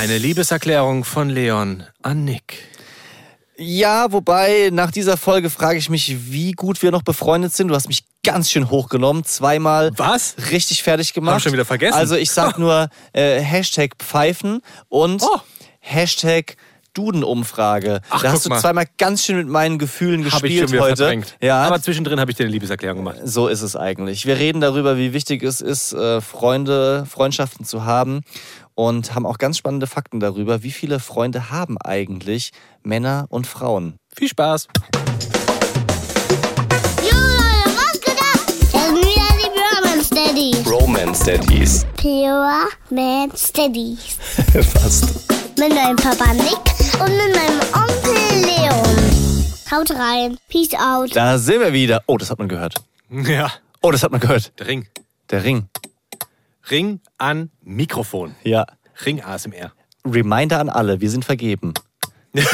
Eine Liebeserklärung von Leon an Nick. Ja, wobei nach dieser Folge frage ich mich, wie gut wir noch befreundet sind. Du hast mich ganz schön hochgenommen, zweimal Was? richtig fertig gemacht. Hab schon wieder vergessen. Also ich sag nur äh, Hashtag Pfeifen und Oh. Hashtag Duden-Umfrage. Ach, Da hast du mal. zweimal ganz schön mit meinen Gefühlen ich gespielt heute. verdrängt. Ja, Aber zwischendrin habe ich dir eine Liebeserklärung gemacht. so ist es eigentlich. Wir reden darüber, wie wichtig es ist, äh, Freunde, Freundschaften zu haben und haben auch ganz spannende Fakten darüber, wie viele Freunde haben eigentlich Männer und Frauen. Viel Spaß. Jo Leute, was geht ab? Das sind wieder die Pure Man Steadies. Romance Daddies. Pure Man Steadies. Fast. Mit meinem Papa Nick und mit meinem Onkel Leon. Haut rein. Peace out. Da sind wir wieder. Oh, das hat man gehört. Ja, Oh, das hat man gehört. der Ring. Der Ring. Ring an Mikrofon. Ja. Ring ASMR. Reminder an alle, wir sind vergeben.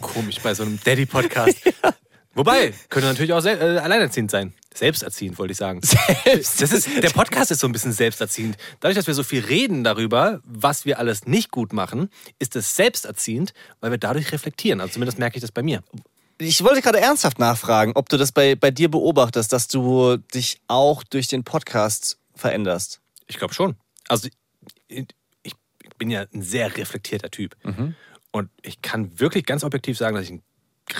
Komisch bei so einem Daddy-Podcast. Wobei, könnte natürlich auch äh, alleinerziehend sein. Selbsterziehend, wollte ich sagen. Selbst. Das ist, der Podcast ist so ein bisschen selbsterziehend. Dadurch, dass wir so viel reden darüber, was wir alles nicht gut machen, ist es selbsterziehend, weil wir dadurch reflektieren. Also zumindest merke ich das bei mir. Ich wollte gerade ernsthaft nachfragen, ob du das bei, bei dir beobachtest, dass du dich auch durch den Podcast veränderst. Ich glaube schon. Also ich, ich bin ja ein sehr reflektierter Typ. Und ich kann wirklich ganz objektiv sagen, dass ich ein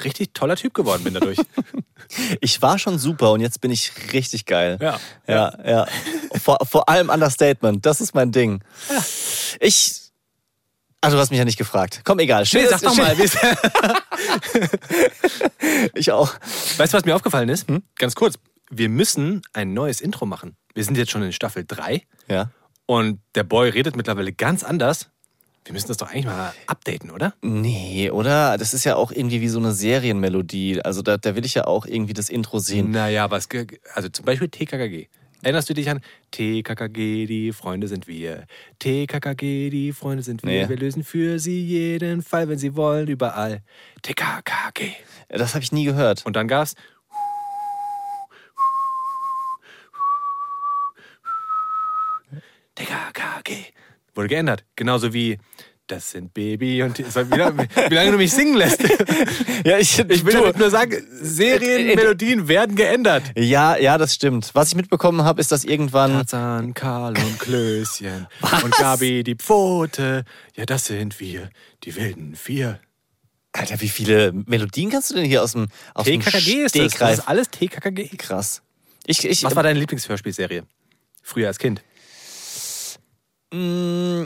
richtig toller Typ geworden bin dadurch. Ich war schon super und jetzt bin ich richtig geil. Ja. Ja, ja. vor, vor allem Understatement, das ist mein Ding. Ich. Also, du hast mich ja nicht gefragt. Komm, egal. Schön, Nee, sag doch mal. Ich auch. Weißt du, was mir aufgefallen ist? Ganz kurz. Wir müssen ein neues Intro machen. Wir sind jetzt schon in Staffel 3 Ja. und der Boy redet mittlerweile ganz anders. Wir müssen das doch eigentlich mal updaten, oder? Nee, oder? Das ist ja auch irgendwie wie so eine Serienmelodie. Also, da, da will ich ja auch irgendwie das Intro sehen. Naja, was. Also zum Beispiel TKKG. Erinnerst du dich an TKKG, die Freunde sind wir. TKKG, die Freunde sind wir. Nee. Wir lösen für sie jeden Fall, wenn sie wollen, überall. TKKG. Das habe ich nie gehört. Und dann gab's. TKKG. Wurde geändert. Genauso wie. Das sind Baby und. die- Wie lange, du mich singen lässt. Ja, ich, Ich will du- damit nur sagen, Serienmelodien werden geändert. Ja, ja, das stimmt. Was ich mitbekommen habe, ist, dass irgendwann. Tarzan, Karl und Klößchen und Gabi die Pfote. Ja, das sind wir, die wilden vier. Alter, wie viele Melodien kannst du denn hier aus dem aus dem TKKG ist das. Das ist alles TKKG. Krass. Ich, ich, Was war deine Lieblingshörspielserie? Früher als Kind. Mm,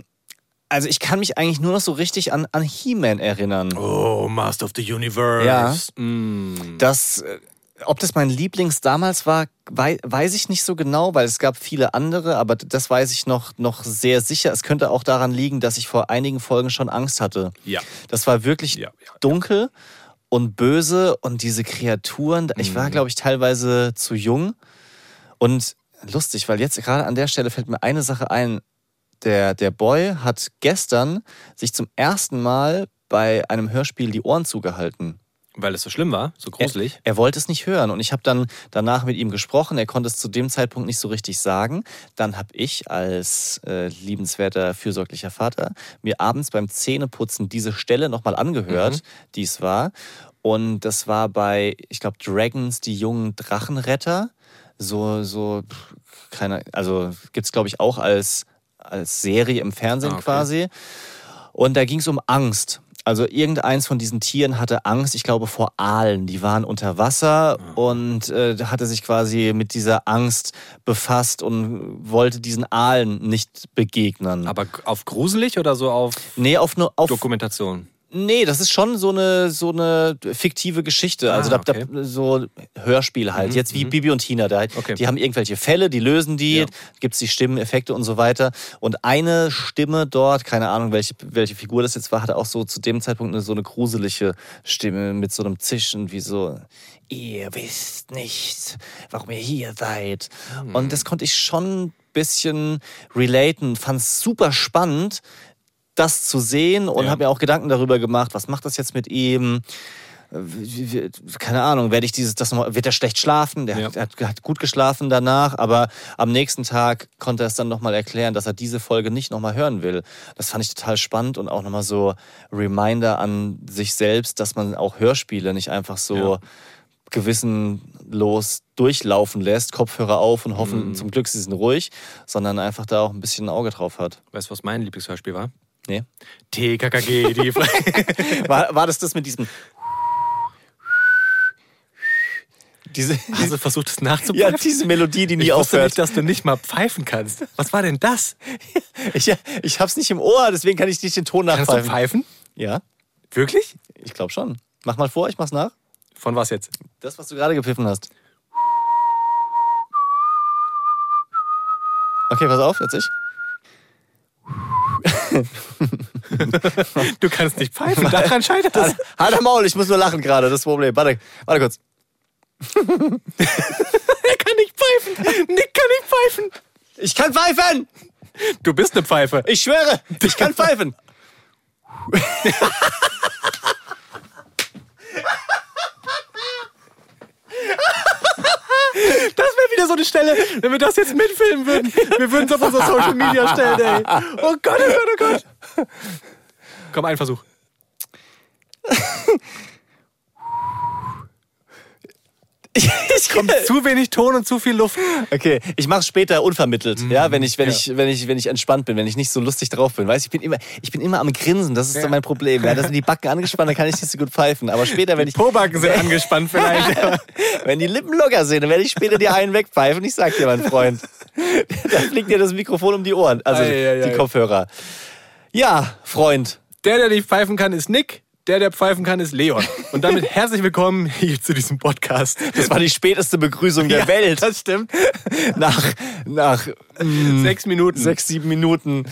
Also ich kann mich eigentlich nur noch so richtig an, an He-Man erinnern. Oh, Master of the Universe. Ja. Mm. Das, äh, ob das mein Lieblings damals war, wei weiß ich nicht so genau, weil es gab viele andere, aber das weiß ich noch, noch sehr sicher. Es könnte auch daran liegen, dass ich vor einigen Folgen schon Angst hatte. Ja. Das war wirklich Ja, ja. dunkel und böse und diese Kreaturen. Ich war, glaube ich, teilweise zu jung. Und lustig, weil jetzt gerade an der Stelle fällt mir eine Sache ein. Der, der Boy hat gestern sich zum ersten Mal bei einem Hörspiel die Ohren zugehalten. Weil es so schlimm war, so gruselig. Er, er wollte es nicht hören und ich habe dann danach mit ihm gesprochen. Er konnte es zu dem Zeitpunkt nicht so richtig sagen. Dann habe ich als äh, liebenswerter, fürsorglicher Vater mir abends beim Zähneputzen diese Stelle nochmal angehört, die es war. Und das war bei, ich glaube, Dragons, die jungen Drachenretter. So, so, keine, also gibt es, glaube ich, auch als, als Serie im Fernsehen Ah, okay. quasi. Und da ging es um Angst. Also irgendeins von diesen Tieren hatte Angst, ich glaube, vor Aalen. Die waren unter Wasser und äh, hatte sich quasi mit dieser Angst befasst und wollte diesen Aalen nicht begegnen. Aber auf gruselig oder so auf nee, auf nur auf Dokumentation? Nee, das ist schon so eine so eine fiktive Geschichte. Also Ah, da, okay. da, so Hörspiel halt. Mhm, Jetzt wie mhm. Bibi und Tina. Da, Okay. Die haben irgendwelche Fälle, die lösen die, Ja. gibt's die Stimmen, Effekte und so weiter. Und eine Stimme dort, keine Ahnung, welche, welche Figur das jetzt war, hatte auch so zu dem Zeitpunkt eine, so eine gruselige Stimme mit so einem Zischen, wie so, ihr wisst nicht, warum ihr hier seid. Hm. Und das konnte ich schon ein bisschen relaten, fand es super spannend, das zu sehen und Ja. habe mir auch Gedanken darüber gemacht, was macht das jetzt mit ihm? keine Ahnung, werde ich dieses, das noch, wird er schlecht schlafen? Der, Ja. hat, hat, hat gut geschlafen danach, aber am nächsten Tag konnte er es dann nochmal erklären, dass er diese Folge nicht nochmal hören will. Das fand ich total spannend und auch nochmal so Reminder an sich selbst, dass man auch Hörspiele nicht einfach so Ja. gewissenlos durchlaufen lässt, Kopfhörer auf und Mhm. hoffen, zum Glück sie sind ruhig, sondern einfach da auch ein bisschen ein Auge drauf hat. Weißt du, was mein Lieblingshörspiel war? Nee. TKKG, die War, war das das mit diesem. Diese, du versucht, es ja, nachzupfeifen? diese Melodie, die nie ich aufhört. nicht, dass du nicht mal pfeifen kannst. Was war denn das? Ich, ich hab's nicht im Ohr, deswegen kann ich nicht den Ton Kannst du nachpfeifen. pfeifen? Ja, Wirklich? ich glaube schon. Mach mal vor, ich mach's nach. Von was jetzt? Das, was du gerade gepfiffen hast. Okay, pass auf, jetzt ich. Du kannst nicht pfeifen, daran scheitert es. Halt am Maul, ich muss nur lachen gerade, das Problem. Warte, warte kurz. Er kann nicht pfeifen. Nick kann nicht pfeifen. Ich kann pfeifen! Du bist eine Pfeife. Ich schwöre, ich kann pfeifen! Das wäre wieder so eine Stelle, wenn wir das jetzt mitfilmen würden. Wir würden es auf unser Social Media stellen, ey. Oh Gott, oh Gott, oh Gott. Komm, ein Versuch. Ich Kommt zu wenig Ton und zu viel Luft. Okay, ich mache später unvermittelt, ja, wenn ich wenn ja. ich wenn ich wenn ich entspannt bin, wenn ich nicht so lustig drauf bin, weißt, ich bin immer ich bin immer am Grinsen, das ist so mein Problem. Ja, da sind die Backen angespannt, dann kann ich nicht so gut pfeifen, aber später wenn ich Pobacken sind angespannt vielleicht. wenn die Lippen locker sind, dann werde ich später dir einen wegpfeifen, ich sag dir, mein Freund. da fliegt dir das Mikrofon um die Ohren, also Ei, ei, ei. die Kopfhörer. Ja, Freund. Der, der nicht pfeifen kann, ist Nick. Der, der pfeifen kann, ist Leon. Und damit herzlich willkommen hier zu diesem Podcast. Das war die späteste Begrüßung der Ja, Welt. Das stimmt. Nach, nach Sechs Minuten. sechs, sieben Minuten.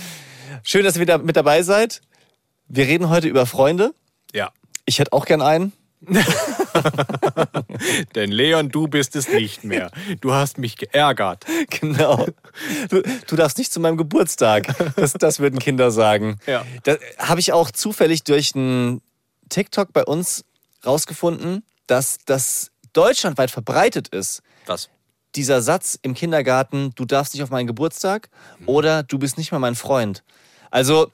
Schön, dass ihr wieder mit dabei seid. Wir reden heute über Freunde. Ja. Ich hätte auch gern einen. Denn Leon, du bist es nicht mehr. Du hast mich geärgert. Genau. Du, du darfst nicht zu meinem Geburtstag. Das, das würden Kinder sagen. Ja. Da habe ich auch zufällig durch einen TikTok bei uns rausgefunden, dass das deutschlandweit verbreitet ist. Was? Dieser Satz im Kindergarten, du darfst nicht auf meinen Geburtstag oder du bist nicht mehr mein Freund. Also,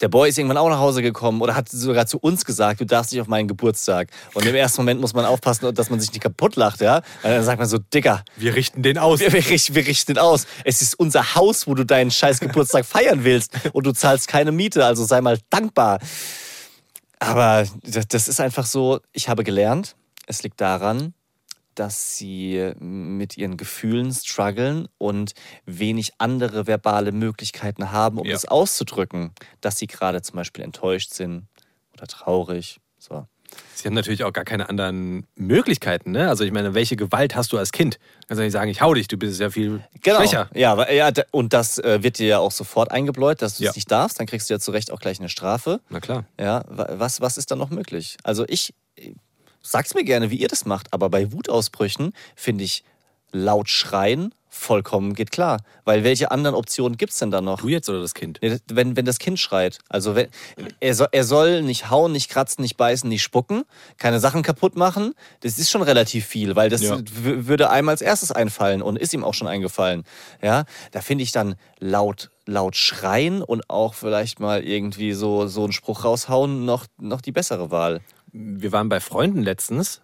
der Boy ist irgendwann auch nach Hause gekommen oder hat sogar zu uns gesagt, du darfst nicht auf meinen Geburtstag. Und im ersten Moment muss man aufpassen, dass man sich nicht kaputt lacht, ja. Weil dann sagt man so, Dicker, Wir richten den aus. wir, wir, richten, wir richten aus. Es ist unser Haus, wo du deinen scheiß Geburtstag feiern willst und du zahlst keine Miete, also sei mal dankbar. Aber das, das ist einfach so, ich habe gelernt, es liegt daran, dass sie mit ihren Gefühlen strugglen und wenig andere verbale Möglichkeiten haben, um Ja. das auszudrücken, dass sie gerade zum Beispiel enttäuscht sind oder traurig. So. Sie haben natürlich auch gar keine anderen Möglichkeiten. Ne? Also ich meine, welche Gewalt hast du als Kind? Kannst du nicht sagen, ich hau dich, du bist ja viel Genau. schwächer. Ja, ja, und das äh, wird dir ja auch sofort eingebläut, dass du es Ja. nicht darfst. Dann kriegst du ja zu Recht auch gleich eine Strafe. Na klar. Ja, wa- was, was ist da noch möglich? Also ich, ich sag's mir gerne, wie ihr das macht, aber bei Wutausbrüchen finde ich laut schreien vollkommen geht klar. Weil welche anderen Optionen gibt's denn da noch? Du jetzt oder das Kind? Wenn, wenn das Kind schreit, also wenn, er, soll, er soll nicht hauen, nicht kratzen, nicht beißen, nicht spucken, keine Sachen kaputt machen, das ist schon relativ viel, weil das Ja. würde einem als erstes einfallen und ist ihm auch schon eingefallen. Ja, da finde ich dann laut, laut schreien und auch vielleicht mal irgendwie so, so einen Spruch raushauen noch, noch die bessere Wahl. Wir waren bei Freunden letztens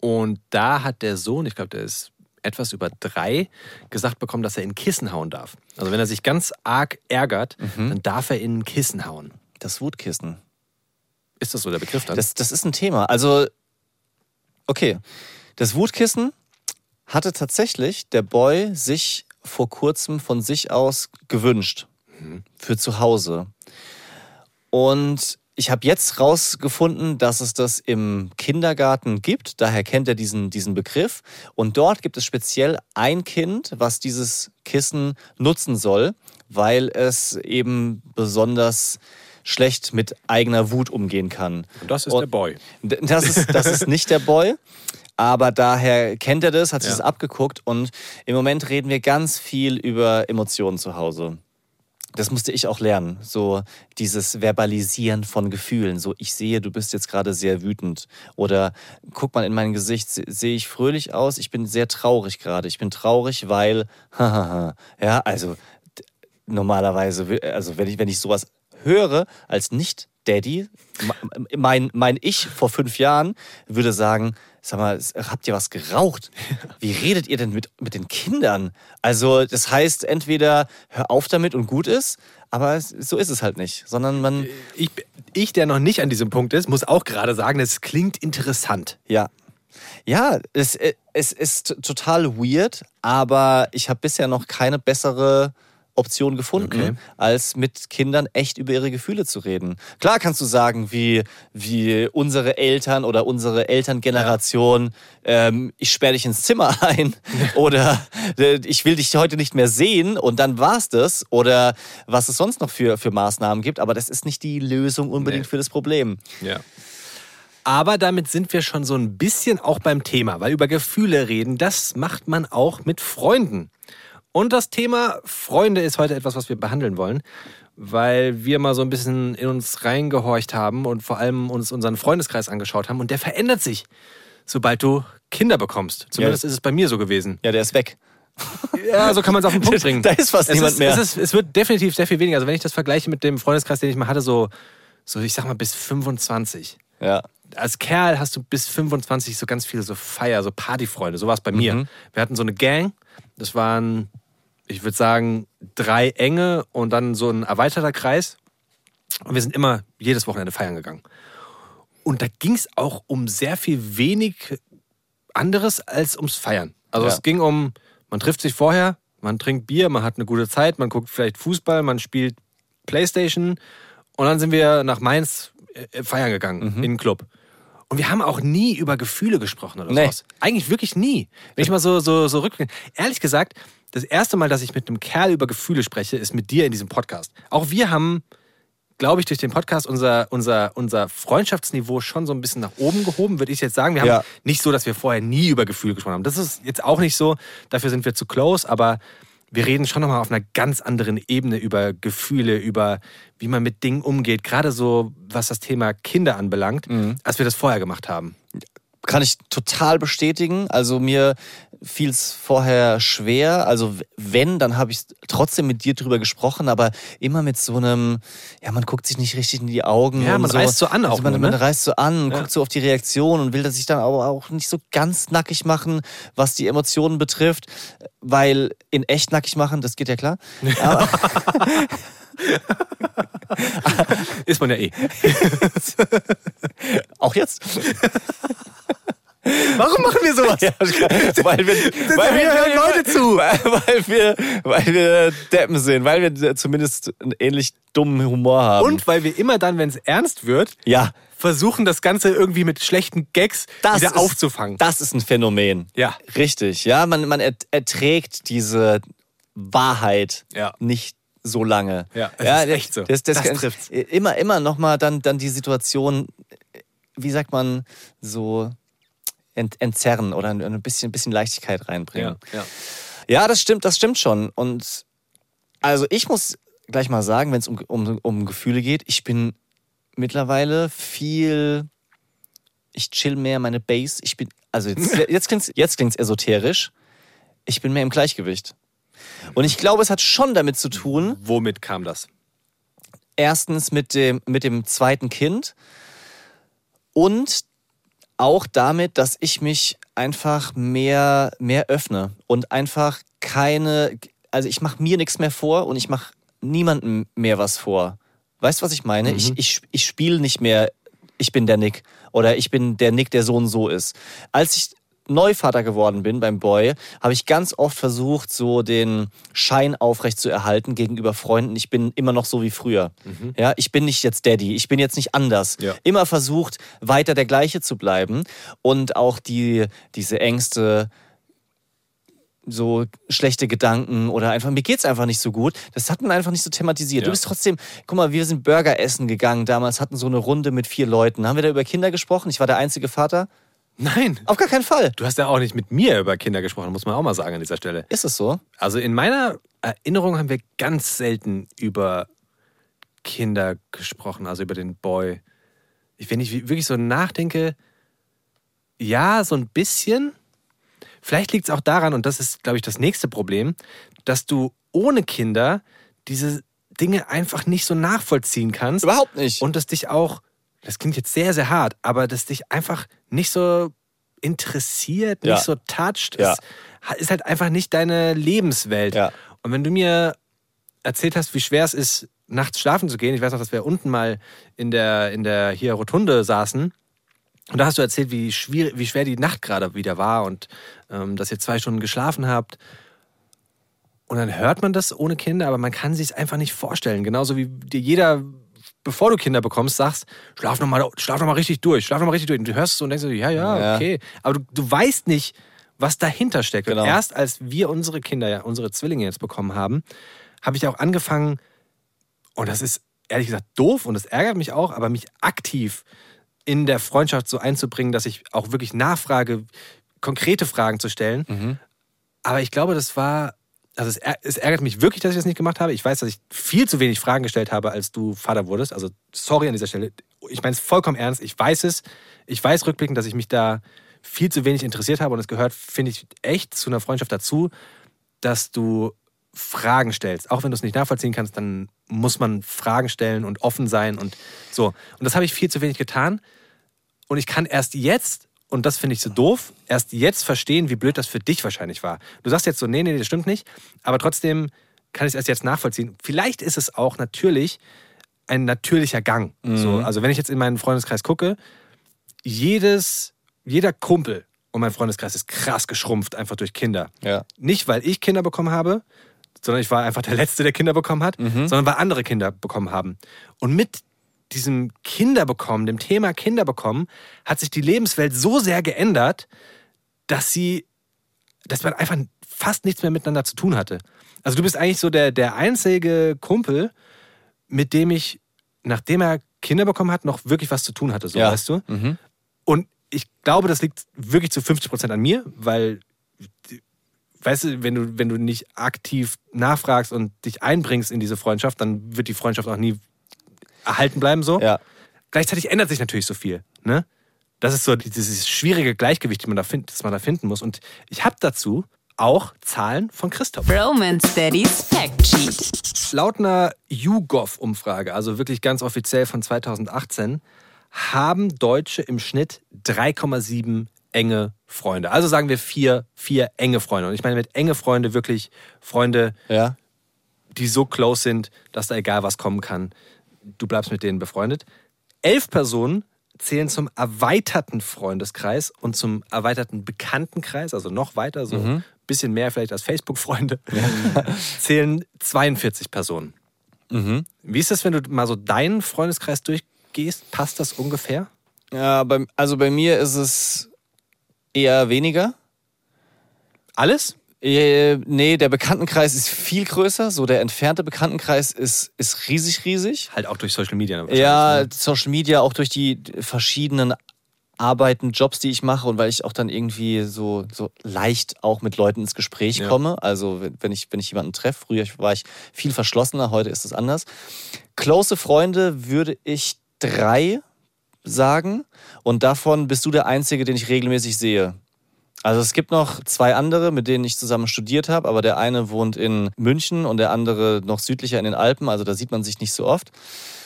und da hat der Sohn, ich glaube, der ist etwas über drei, gesagt bekommen, dass er in Kissen hauen darf. Also wenn er sich ganz arg ärgert, dann darf er in Kissen hauen. Das Wutkissen. Ist das so der Begriff dann? Das, das ist ein Thema. Also, okay. Das Wutkissen hatte tatsächlich der Boy sich vor kurzem von sich aus gewünscht. Für zu Hause. Und ich habe jetzt rausgefunden, dass es das im Kindergarten gibt. Daher kennt er diesen, diesen Begriff. Und dort gibt es speziell ein Kind, was dieses Kissen nutzen soll, weil es eben besonders schlecht mit eigener Wut umgehen kann. und das ist Und- der Boy. Das ist, das ist nicht der Boy. Aber daher kennt er das, hat sich Ja. das abgeguckt und im Moment reden wir ganz viel über Emotionen zu Hause. Das musste ich auch lernen. So dieses Verbalisieren von Gefühlen. So, ich sehe, du bist jetzt gerade sehr wütend. Oder guck mal in mein Gesicht, se- sehe ich fröhlich aus? Ich bin sehr traurig gerade. Ich bin traurig, weil, ja, also normalerweise, also wenn ich, wenn ich sowas höre als Nicht-Daddy, m- mein, mein Ich vor fünf Jahren würde sagen, sag mal, habt ihr was geraucht? Wie redet ihr denn mit, mit den Kindern? Also das heißt, entweder hör auf damit und gut ist, aber so ist es halt nicht, sondern man, Ich, ich, der noch nicht an diesem Punkt ist, muss auch gerade sagen, es klingt interessant. ja. Ja, es, äh, es ist total weird, aber ich habe bisher noch keine bessere Option gefunden, Okay. als mit Kindern echt über ihre Gefühle zu reden. Klar kannst du sagen, wie, wie unsere Eltern oder unsere Elterngeneration, ähm, ich sperre dich ins Zimmer ein oder äh, ich will dich heute nicht mehr sehen und dann war's das oder was es sonst noch für, für Maßnahmen gibt, aber das ist nicht die Lösung unbedingt Nee. für das Problem. Ja. Aber damit sind wir schon so ein bisschen auch beim Thema, weil über Gefühle reden, das macht man auch mit Freunden. Und das Thema Freunde ist heute etwas, was wir behandeln wollen, weil wir mal so ein bisschen in uns reingehorcht haben und vor allem uns unseren Freundeskreis angeschaut haben. Und der verändert sich, sobald du Kinder bekommst. Zumindest Ja. ist es bei mir so gewesen. Ja, der ist weg. Ja, so kann man es auf den Punkt bringen. Da ist fast es niemand ist, mehr. Es, ist, es wird definitiv sehr viel weniger. Also wenn ich das vergleiche mit dem Freundeskreis, den ich mal hatte, so, so ich sag mal bis 25 Ja. als Kerl hast du bis 25 so ganz viele so Feier, so Partyfreunde. So war es bei mir. Mhm. Wir hatten so eine Gang. Das waren, ich würde sagen, drei enge und dann so ein erweiterter Kreis. Und wir sind immer jedes Wochenende feiern gegangen. Und da ging es auch um sehr viel wenig anderes als ums Feiern. Also Ja. es ging um, man trifft sich vorher, man trinkt Bier, man hat eine gute Zeit, man guckt vielleicht Fußball, man spielt Playstation und dann sind wir nach Mainz äh, feiern gegangen in den Club. Und wir haben auch nie über Gefühle gesprochen oder Nee. sowas. Eigentlich wirklich nie. Wenn ich mal so, so, so rückblicke. Ehrlich gesagt, das erste Mal, dass ich mit einem Kerl über Gefühle spreche, ist mit dir in diesem Podcast. Auch wir haben, glaube ich, durch den Podcast unser, unser, unser Freundschaftsniveau schon so ein bisschen nach oben gehoben, würde ich jetzt sagen. Wir haben Ja. nicht so, dass wir vorher nie über Gefühle gesprochen haben. Das ist jetzt auch nicht so. Dafür sind wir zu close, aber wir reden schon nochmal auf einer ganz anderen Ebene über Gefühle, über wie man mit Dingen umgeht, gerade so, was das Thema Kinder anbelangt, als wir das vorher gemacht haben. Kann ich total bestätigen. Also mir fiel es vorher schwer. Also wenn, dann habe ich trotzdem mit dir drüber gesprochen, aber immer mit so einem, ja, man guckt sich nicht richtig in die Augen. Ja, man so. reißt so an auch Also man, nur, ne? man reißt so an, Ja. guckt so auf die Reaktion und will das sich dann aber auch nicht so ganz nackig machen, was die Emotionen betrifft. Weil in echt nackig machen, das geht ja klar. Aber, Ist man ja eh. auch jetzt. Warum machen wir sowas? Ja, weil wir, weil wir hören Leute zu. Weil, weil, wir, weil wir Deppen sind, weil wir zumindest einen ähnlich dummen Humor haben. Und weil wir immer dann, wenn es ernst wird, ja, versuchen, das Ganze irgendwie mit schlechten Gags das wieder ist, aufzufangen. Das ist ein Phänomen. Ja. Richtig. Ja, man, man ert- erträgt diese Wahrheit Ja. nicht so lange. Ja, es ist echt so. Das, das, Das trifft's. Immer, immer nochmal dann, dann die Situation, wie sagt man, so ent, entzerren oder ein bisschen, bisschen Leichtigkeit reinbringen. ja. Ja, das stimmt, das stimmt schon. Und also ich muss gleich mal sagen, wenn es um, um, um Gefühle geht, ich bin mittlerweile viel, ich chill mehr meine Base. Ich bin, also jetzt, jetzt klingt es jetzt klingt's esoterisch. Ich bin mehr im Gleichgewicht. Und ich glaube, es hat schon damit zu tun, Womit kam das? erstens mit dem, mit dem zweiten Kind und auch damit, dass ich mich einfach mehr, mehr öffne und einfach keine, also ich mache mir nichts mehr vor und ich mache niemandem mehr was vor. Weißt du, was ich meine? Ich, ich, ich spiele nicht mehr, ich bin der Nick oder ich bin der Nick, der so und so ist. Als ich Neuvater geworden bin beim Boy, habe ich ganz oft versucht, so den Schein aufrecht zu erhalten gegenüber Freunden. Ich bin immer noch so wie früher. Ja, ich bin nicht jetzt Daddy, ich bin jetzt nicht anders. Ja. Immer versucht, weiter der gleiche zu bleiben und auch die, diese Ängste, so schlechte Gedanken oder einfach, mir geht's einfach nicht so gut. Das hat man einfach nicht so thematisiert. Ja. Du bist trotzdem, guck mal, wir sind Burger essen gegangen damals, hatten so eine Runde mit vier Leuten. Haben wir da über Kinder gesprochen? Ich war der einzige Vater. Nein. Auf gar keinen Fall. Du hast ja auch nicht mit mir über Kinder gesprochen, muss man auch mal sagen an dieser Stelle. Ist es so? Also in meiner Erinnerung haben wir ganz selten über Kinder gesprochen, also über den Boy. Ich, wenn ich wirklich so nachdenke, ja, so ein bisschen. Vielleicht liegt es auch daran, und das ist, glaube ich, das nächste Problem, dass du ohne Kinder diese Dinge einfach nicht so nachvollziehen kannst. Überhaupt nicht. Und das dich auch, das klingt jetzt sehr, sehr hart, aber das dich einfach nicht so interessiert, Ja. nicht so toucht. Ja. Es ist halt einfach nicht deine Lebenswelt. Ja. Und wenn du mir erzählt hast, wie schwer es ist, nachts schlafen zu gehen, ich weiß noch, dass wir unten mal in der, in der hier Rotunde saßen. Und da hast du erzählt, wie, schwierig, wie schwer die Nacht gerade wieder war und ähm, dass ihr zwei Stunden geschlafen habt. Und dann hört man das ohne Kinder, aber man kann sich es einfach nicht vorstellen. Genauso wie jeder, bevor du Kinder bekommst, sagst, schlaf noch mal, schlaf noch mal richtig durch, schlaf noch mal richtig durch. Und du hörst es so und denkst so, ja, ja, okay. Aber du, du weißt nicht, was dahinter steckt. Genau. Und erst als wir unsere Kinder, ja, unsere Zwillinge jetzt bekommen haben, habe ich auch angefangen, und das ist ehrlich gesagt doof und das ärgert mich auch, aber mich aktiv in der Freundschaft so einzubringen, dass ich auch wirklich nachfrage, konkrete Fragen zu stellen. Mhm. Aber ich glaube, das war, also es, es ärgert mich wirklich, dass ich das nicht gemacht habe. Ich weiß, dass ich viel zu wenig Fragen gestellt habe, als du Vater wurdest. Also sorry an dieser Stelle. Ich meine es vollkommen ernst. Ich weiß es. Ich weiß rückblickend, dass ich mich da viel zu wenig interessiert habe. Und es gehört, finde ich, echt zu einer Freundschaft dazu, dass du Fragen stellst. Auch wenn du es nicht nachvollziehen kannst, dann muss man Fragen stellen und offen sein und so. Und das habe ich viel zu wenig getan. Und ich kann erst jetzt, und das finde ich so doof, erst jetzt verstehen, wie blöd das für dich wahrscheinlich war. Du sagst jetzt so, nee, nee, das stimmt nicht. Aber trotzdem kann ich es erst jetzt nachvollziehen. Vielleicht ist es auch natürlich ein natürlicher Gang. So, also wenn ich jetzt in meinen Freundeskreis gucke, jedes, jeder Kumpel und mein Freundeskreis ist krass geschrumpft, einfach durch Kinder. Ja. Nicht, weil ich Kinder bekommen habe, sondern ich war einfach der Letzte, der Kinder bekommen hat, sondern weil andere Kinder bekommen haben. Und mit diesem Kinderbekommen, dem Thema Kinderbekommen, hat sich die Lebenswelt so sehr geändert, dass sie, dass man einfach fast nichts mehr miteinander zu tun hatte. Also du bist eigentlich so der, der einzige Kumpel, mit dem ich, nachdem er Kinder bekommen hat, noch wirklich was zu tun hatte, so Ja. weißt du? Mhm. Und ich glaube, das liegt wirklich zu 50 Prozent an mir, weil, weißt du, wenn du, wenn du nicht aktiv nachfragst und dich einbringst in diese Freundschaft, dann wird die Freundschaft auch nie erhalten bleiben so. Ja. Gleichzeitig ändert sich natürlich so viel. Ne? Das ist so dieses schwierige Gleichgewicht, die man da find, das man da finden muss. Und ich habe dazu auch Zahlen von Christoph. Romance Daddy's Fact Sheet. Laut einer YouGov-Umfrage, also wirklich ganz offiziell von 2018, haben Deutsche im Schnitt 3,7 enge Freunde. Also sagen wir vier, vier enge Freunde. Und ich meine mit enge Freunde wirklich Freunde, Ja. die so close sind, dass da egal was kommen kann, du bleibst mit denen befreundet. Elf Personen zählen zum erweiterten Freundeskreis und zum erweiterten Bekanntenkreis, also noch weiter, so ein bisschen mehr vielleicht als Facebook-Freunde, zählen 42 Personen. Wie ist das, wenn du mal so deinen Freundeskreis durchgehst? Passt das ungefähr? ja bei, also bei mir ist es eher weniger. Alles? Äh, nee, der Bekanntenkreis ist viel größer. So der entfernte Bekanntenkreis ist, ist riesig, riesig. Halt auch durch Social Media. wahrscheinlich, Ja, ne? Social Media, auch durch die verschiedenen Arbeiten, Jobs, die ich mache und weil ich auch dann irgendwie so, so leicht auch mit Leuten ins Gespräch Ja. komme. Also wenn- wenn ich, wenn ich jemanden treffe, früher war ich viel verschlossener, heute ist es anders. Close Freunde würde ich drei sagen und davon bist du der Einzige, den ich regelmäßig sehe. Also es gibt noch zwei andere, mit denen ich zusammen studiert habe, aber der eine wohnt in München und der andere noch südlicher in den Alpen, also da sieht man sich nicht so oft.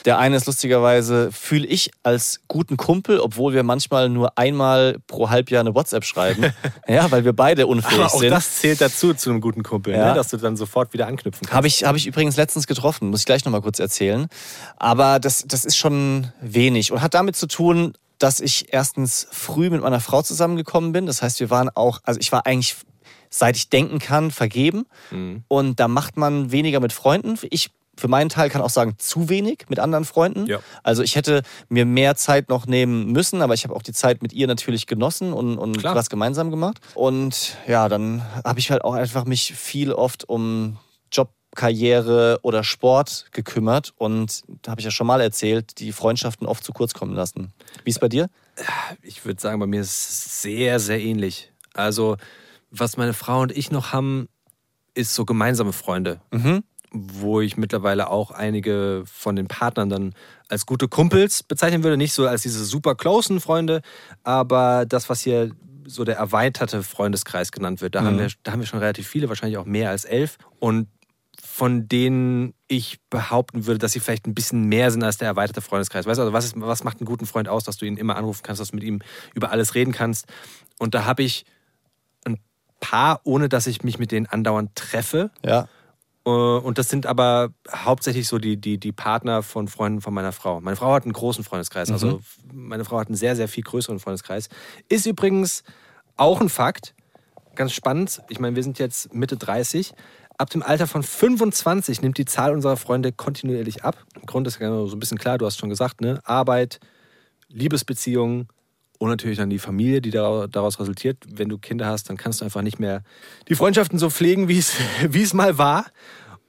Der eine ist lustigerweise, fühle ich als guten Kumpel, obwohl wir manchmal nur einmal pro Halbjahr eine WhatsApp schreiben. ja, weil wir beide unfähig Aber auch sind. das zählt dazu zu einem guten Kumpel, Ja. ne? dass du dann sofort wieder anknüpfen kannst. Habe ich, hab ich übrigens letztens getroffen, muss ich gleich nochmal kurz erzählen. Aber das, das ist schon wenig und hat damit zu tun, dass ich erstens früh mit meiner Frau zusammengekommen bin. Das heißt, wir waren auch, also ich war eigentlich, seit ich denken kann, vergeben. Mhm. Und da macht man weniger mit Freunden. Ich für meinen Teil kann auch sagen, zu wenig mit anderen Freunden. Ja. Also ich hätte mir mehr Zeit noch nehmen müssen, aber ich habe auch die Zeit mit ihr natürlich genossen und, und Klar. was gemeinsam gemacht. Und ja, dann habe ich halt auch einfach mich viel oft um Karriere oder Sport gekümmert und da habe ich ja schon mal erzählt, die Freundschaften oft zu kurz kommen lassen. Wie ist bei dir? Ich würde sagen, bei mir ist es sehr, sehr ähnlich. Also, was meine Frau und ich noch haben, ist so gemeinsame Freunde. Wo ich mittlerweile auch einige von den Partnern dann als gute Kumpels bezeichnen würde. Nicht so als diese super closen Freunde, aber das, was hier so der erweiterte Freundeskreis genannt wird, da, haben, wir, da haben wir schon relativ viele, wahrscheinlich auch mehr als elf. Und von denen ich behaupten würde, dass sie vielleicht ein bisschen mehr sind als der erweiterte Freundeskreis. Weißt du, also was, ist, was macht einen guten Freund aus, dass du ihn immer anrufen kannst, dass du mit ihm über alles reden kannst? Und da habe ich ein paar, ohne dass ich mich mit denen andauernd treffe. Ja. Äh, Und das sind aber hauptsächlich so die, die, die Partner von Freunden von meiner Frau. Meine Frau hat einen großen Freundeskreis. Also meine Frau hat einen sehr, sehr viel größeren Freundeskreis. Ist übrigens auch ein Fakt. Ganz spannend. Ich meine, wir sind jetzt Mitte 30. Ab dem Alter von 25 nimmt die Zahl unserer Freunde kontinuierlich ab. Grund ist so ein bisschen klar, du hast schon gesagt, ne? Arbeit, Liebesbeziehungen und natürlich dann die Familie, die dara- daraus resultiert. Wenn du Kinder hast, dann kannst du einfach nicht mehr die Freundschaften so pflegen, wie es, wie es mal war.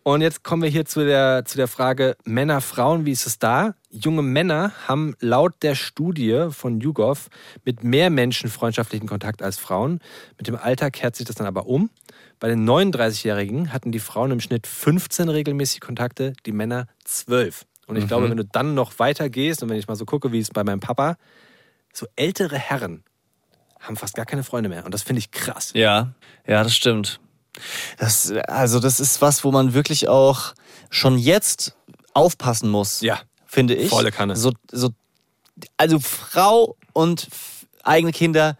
Und jetzt kommen wir hier zu der, zu der Frage Männer, Frauen, wie ist es da? Junge Männer haben laut der Studie von YouGov mit mehr Menschen freundschaftlichen Kontakt als Frauen. Mit dem Alter kehrt sich das dann aber um. Bei den 39-Jährigen hatten die Frauen im Schnitt 15 regelmäßig Kontakte, die Männer 12. Und ich glaube, wenn du dann noch weiter gehst und wenn ich mal so gucke, wie es bei meinem Papa, so ältere Herren haben fast gar keine Freunde mehr. Und das finde ich krass. Ja, ja, das stimmt. Das, also, das ist was, wo man wirklich auch schon jetzt aufpassen muss. Ja. Finde ich. Volle Kanne. So, so, also, Frau und eigene Kinder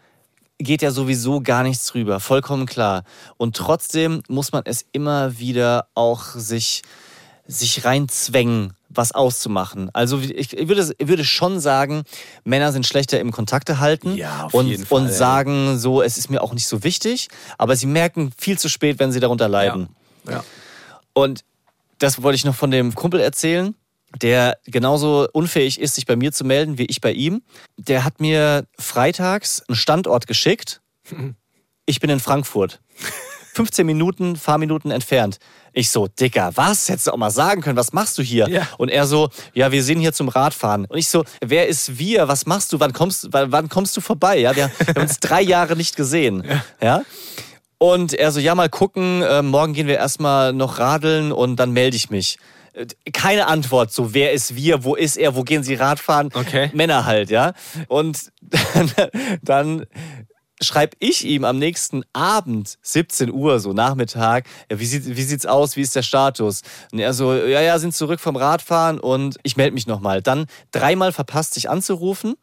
geht ja sowieso gar nichts rüber. Vollkommen klar. Und trotzdem muss man es immer wieder auch sich, sich reinzwängen, was auszumachen. Also ich, würde, ich würde schon sagen, Männer sind schlechter im Kontakte halten Ja, auf und, jeden Fall, und sagen so, es ist mir auch nicht so wichtig, aber sie merken viel zu spät, wenn sie darunter leiden. Ja. Und das wollte ich noch von dem Kumpel erzählen, der genauso unfähig ist, sich bei mir zu melden wie ich bei ihm. Der hat mir freitags einen Standort geschickt. Ich bin in Frankfurt. 15 Minuten, Fahrminuten entfernt. Ich so, Dicker, was? Hättest du auch mal sagen können, was machst du hier? Ja. Und er so, ja, wir sind hier zum Radfahren. Und ich so, wer ist wir? Was machst du? Wann kommst, wann, wann kommst du vorbei? Ja, wir, wir haben uns drei Jahre nicht gesehen. Ja. Und er so, ja, mal gucken, äh, morgen gehen wir erstmal noch radeln und dann melde ich mich. Keine Antwort, so wer ist wir, wo ist er, wo gehen sie Radfahren? Okay. Männer halt, ja. Und dann, dann schreibe ich ihm am nächsten Abend, 17 Uhr, so Nachmittag, wie, sieht, wie sieht's aus, wie ist der Status? Und er so, ja, ja, sind zurück vom Radfahren und ich melde mich nochmal. Dann dreimal verpasst, sich anzurufen.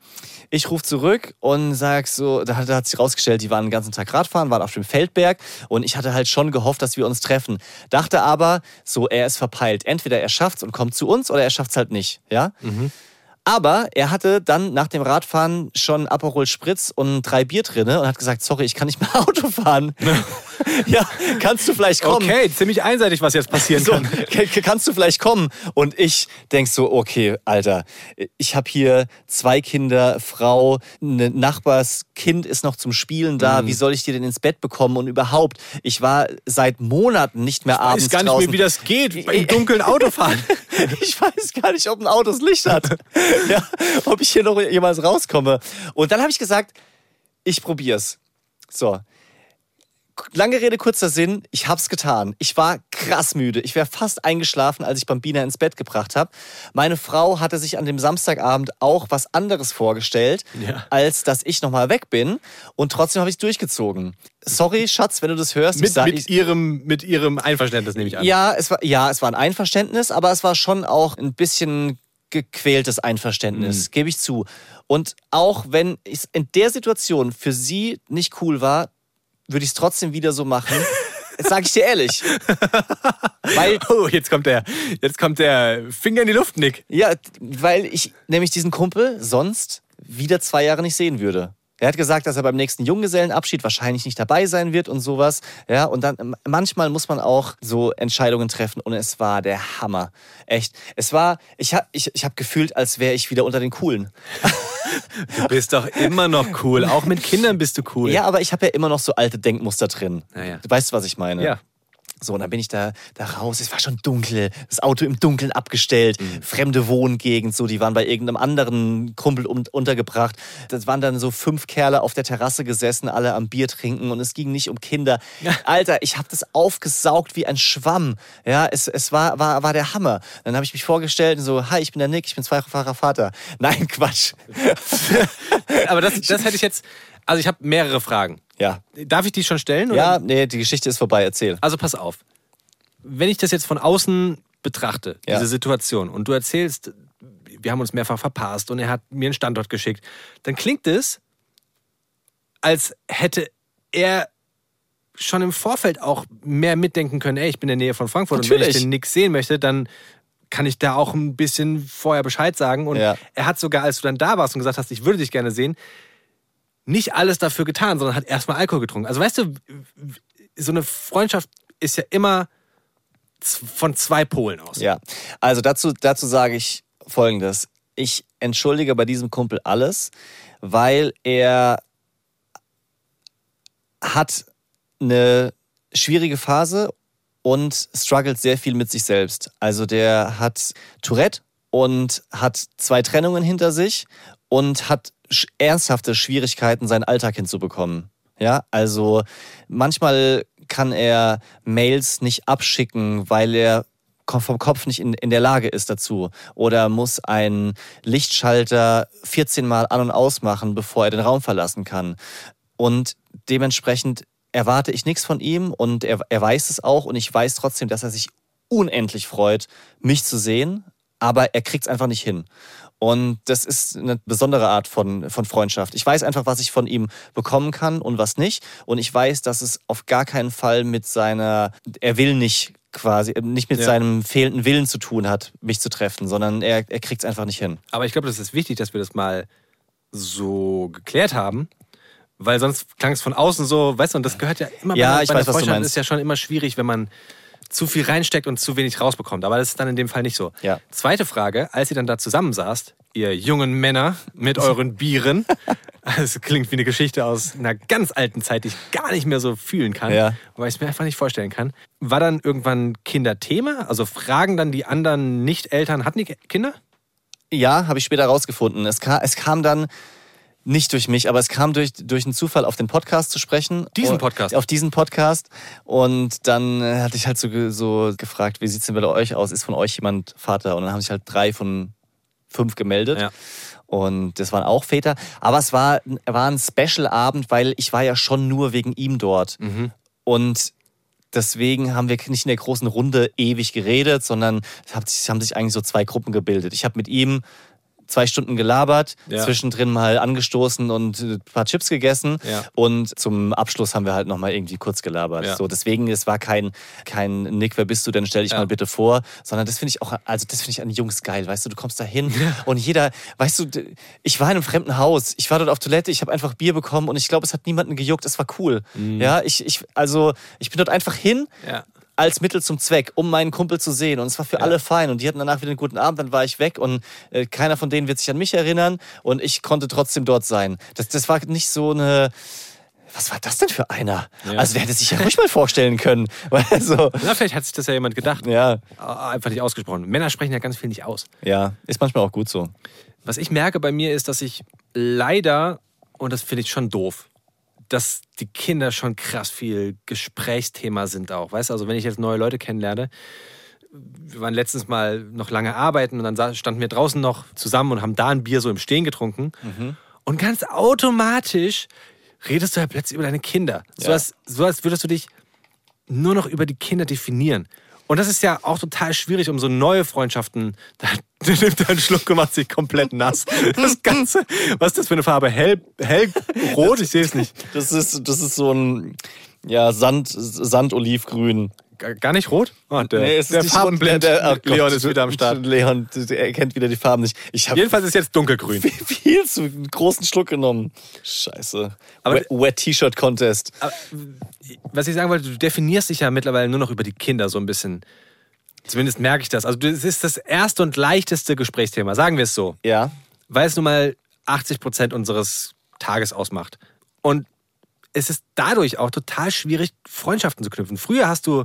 Ich rufe zurück und sag so, da da hat sich rausgestellt, die waren den ganzen Tag Radfahren, waren auf dem Feldberg und ich hatte halt schon gehofft, dass wir uns treffen. Dachte aber, so, er ist verpeilt. Entweder er schafft's und kommt zu uns oder er schafft's halt nicht, ja? Aber er hatte dann nach dem Radfahren schon Aperol Spritz und drei Bier drinne und hat gesagt, sorry, ich kann nicht mehr Auto fahren. ja, kannst du vielleicht kommen? Okay, ziemlich einseitig, was jetzt passieren So, kann. kannst du vielleicht kommen? Und ich denk so, okay, Alter, ich habe hier zwei Kinder, Frau, ein Nachbarskind ist noch zum Spielen da. Mhm. Wie soll ich die denn ins Bett bekommen? Und überhaupt, ich war seit Monaten nicht mehr Ich abends weiß gar nicht draußen. mehr, wie das geht, im dunklen Auto fahren. Ich weiß gar nicht, ob ein Auto das Licht hat. ja, ob ich hier noch jemals rauskomme. Und dann habe ich gesagt, ich probier's. So. Lange Rede, kurzer Sinn, ich hab's getan. Ich war krass müde. Ich wäre fast eingeschlafen, als ich Bambina ins Bett gebracht habe. Meine Frau hatte sich an dem Samstagabend auch was anderes vorgestellt, Ja. als dass ich nochmal weg bin. Und trotzdem habe ich durchgezogen. Sorry, Schatz, wenn du das hörst. Mit, sag- mit, ich, ihrem, mit ihrem Einverständnis nehme ich an. ja, es war, ja, es war ein Einverständnis, aber es war schon auch ein bisschen gequältes Einverständnis, gebe ich zu. Und auch wenn es in der Situation für sie nicht cool war, würde ich es trotzdem wieder so machen. Jetzt sage ich dir ehrlich. Weil, Oh, jetzt kommt der, jetzt kommt der Finger in die Luft, Nick. ja, weil ich nämlich diesen Kumpel sonst wieder zwei Jahre nicht sehen würde. Er hat gesagt, dass er beim nächsten Junggesellenabschied wahrscheinlich nicht dabei sein wird und sowas. Ja, und dann ähm, manchmal muss man auch so Entscheidungen treffen und es war der Hammer. Echt. Es war, ich habe ich, ich hab gefühlt, als wäre ich wieder unter den Coolen. Du bist doch immer noch cool. Auch mit Kindern bist du cool. Ja, aber ich habe ja immer noch so alte Denkmuster drin. Ja, ja. Du weißt, was ich meine. Ja. So, und dann bin ich da, da raus. Es war schon dunkel. Das Auto im Dunkeln abgestellt. Fremde Wohngegend. So, die waren bei irgendeinem anderen Kumpel un untergebracht. Das waren dann so fünf Kerle auf der Terrasse gesessen, alle am Bier trinken. Und es ging nicht um Kinder. Alter, ich habe das aufgesaugt wie ein Schwamm. Ja, es, es war, war, war der Hammer. Dann habe ich mich vorgestellt und so, hi, ich bin der Nick, ich bin zweifacher Vater. Nein, Quatsch. Aber das, das hätte ich jetzt. Also ich habe mehrere Fragen. Ja. Darf ich die schon stellen? oder? Ja, nee, die Geschichte ist vorbei. Erzähl. Also pass auf. Wenn ich das jetzt von außen betrachte, Ja. diese Situation, und du erzählst, wir haben uns mehrfach verpasst und er hat mir einen Standort geschickt, dann klingt es, als hätte er schon im Vorfeld auch mehr mitdenken können, ey, ich bin in der Nähe von Frankfurt und wenn Natürlich. ich den Nick sehen möchte, dann kann ich da auch ein bisschen vorher Bescheid sagen. Und Ja. er hat sogar, als du dann da warst und gesagt hast, ich würde dich gerne sehen, nicht alles dafür getan, sondern hat erstmal Alkohol getrunken. Also weißt du, so eine Freundschaft ist ja immer von zwei Polen aus. Ja, also dazu, dazu sage ich Folgendes. Ich entschuldige bei diesem Kumpel alles, weil er hat eine schwierige Phase und struggelt sehr viel mit sich selbst. Also der hat Tourette und hat zwei Trennungen hinter sich und hat ernsthafte Schwierigkeiten, seinen Alltag hinzubekommen. Ja, also manchmal kann er Mails nicht abschicken, weil er vom Kopf nicht in, in der Lage ist dazu. Oder muss einen Lichtschalter 14 Mal an- und ausmachen, bevor er den Raum verlassen kann. Und dementsprechend erwarte ich nichts von ihm und er, er weiß es auch und ich weiß trotzdem, dass er sich unendlich freut, mich zu sehen, aber er kriegt es einfach nicht hin. Und das ist eine besondere Art von, von Freundschaft. Ich weiß einfach, was ich von ihm bekommen kann und was nicht. Und ich weiß, dass es auf gar keinen Fall mit seiner, er will nicht quasi, nicht mit Ja. seinem fehlenden Willen zu tun hat, mich zu treffen, sondern er, er kriegt es einfach nicht hin. Aber ich glaube, das ist wichtig, dass wir das mal so geklärt haben. Weil sonst klang es von außen so, weißt du, und das gehört ja immer Ja, bei, ich bei weiß, was du meinst. ist ja schon immer schwierig, wenn man zu viel reinsteckt und zu wenig rausbekommt. Aber das ist dann in dem Fall nicht so. Ja. Zweite Frage, als ihr dann da zusammensaßt, ihr jungen Männer mit euren Bieren, das klingt wie eine Geschichte aus einer ganz alten Zeit, die ich gar nicht mehr so fühlen kann, Ja. weil ich es mir einfach nicht vorstellen kann. War dann irgendwann Kinderthema? Also fragen dann die anderen Nicht-Eltern, hatten die Kinder? Ja, habe ich später rausgefunden. Es kam, es kam dann nicht durch mich, aber es kam durch, durch einen Zufall auf den Podcast zu sprechen. Diesen Podcast? Auf diesen Podcast. Und dann äh, hatte ich halt so, so gefragt, wie sieht es denn bei euch aus? Ist von euch jemand Vater? Und dann haben sich halt drei von fünf gemeldet. Ja. Und das waren auch Väter. Aber es war, war ein Special-Abend, weil ich war ja schon nur wegen ihm dort. Mhm. Und deswegen haben wir nicht in der großen Runde ewig geredet, sondern es haben sich eigentlich so zwei Gruppen gebildet. Ich habe mit ihm zwei Stunden gelabert, Ja. zwischendrin mal angestoßen und ein paar Chips gegessen Ja. und zum Abschluss haben wir halt nochmal irgendwie kurz gelabert. Ja. So, deswegen, es war kein, kein Nick, wer bist du denn, stell dich mal bitte vor, sondern das finde ich auch, also das finde ich an Jungs geil, weißt du, du kommst da hin und jeder, weißt du, ich war in einem fremden Haus, ich war dort auf Toilette, ich habe einfach Bier bekommen und ich glaube, es hat niemanden gejuckt, es war cool. Mhm. Ja, ich, ich, also ich bin dort einfach hin. Als Mittel zum Zweck, um meinen Kumpel zu sehen. Und es war für alle fein. Und die hatten danach wieder einen guten Abend, dann war ich weg und äh, keiner von denen wird sich an mich erinnern und ich konnte trotzdem dort sein. Das, das war nicht so was war das denn für einer? Ja. Also der hätte sich ja ruhig mal vorstellen können. Also, Na, vielleicht hat sich das ja jemand gedacht. ja, Einfach nicht ausgesprochen. Männer sprechen ja ganz viel nicht aus. ja, ist manchmal auch gut so. Was ich merke bei mir ist, dass ich leider, und das finde ich schon doof, dass die Kinder schon krass viel Gesprächsthema sind auch. Weißt du, also wenn ich jetzt neue Leute kennenlerne, wir waren letztens mal noch lange arbeiten und dann standen wir draußen noch zusammen und haben da ein Bier so im Stehen getrunken. Und ganz automatisch redest du ja plötzlich über deine Kinder. So, Ja. als, so als würdest du dich nur noch über die Kinder definieren. Und das ist ja auch total schwierig, um so neue Freundschaften. Da nimmt er einen Schluck und macht sich komplett nass. Das Ganze, was ist das für eine Farbe? Hell, hellrot? Ich sehe es nicht. Das ist, das ist so ein ja, Sand, Sand-Olivgrün. Gar nicht rot? Oh, der Nee, es ist der nicht Farbenblind. der- oh. Leon ist wieder am Start. Leon, er kennt wieder die Farben nicht. Ich habe Jedenfalls ist jetzt dunkelgrün. viel, viel zu einen großen Schluck genommen. Scheiße. Aber- Wet, Wet T-Shirt Contest. Aber, was ich sagen wollte, du definierst dich ja mittlerweile nur noch über die Kinder so ein bisschen. Zumindest merke ich das. Also das ist das erste und leichteste Gesprächsthema, sagen wir es so. Ja. weil es nun mal 80 Prozent unseres Tages ausmacht. Und es ist dadurch auch total schwierig, Freundschaften zu knüpfen. Früher hast du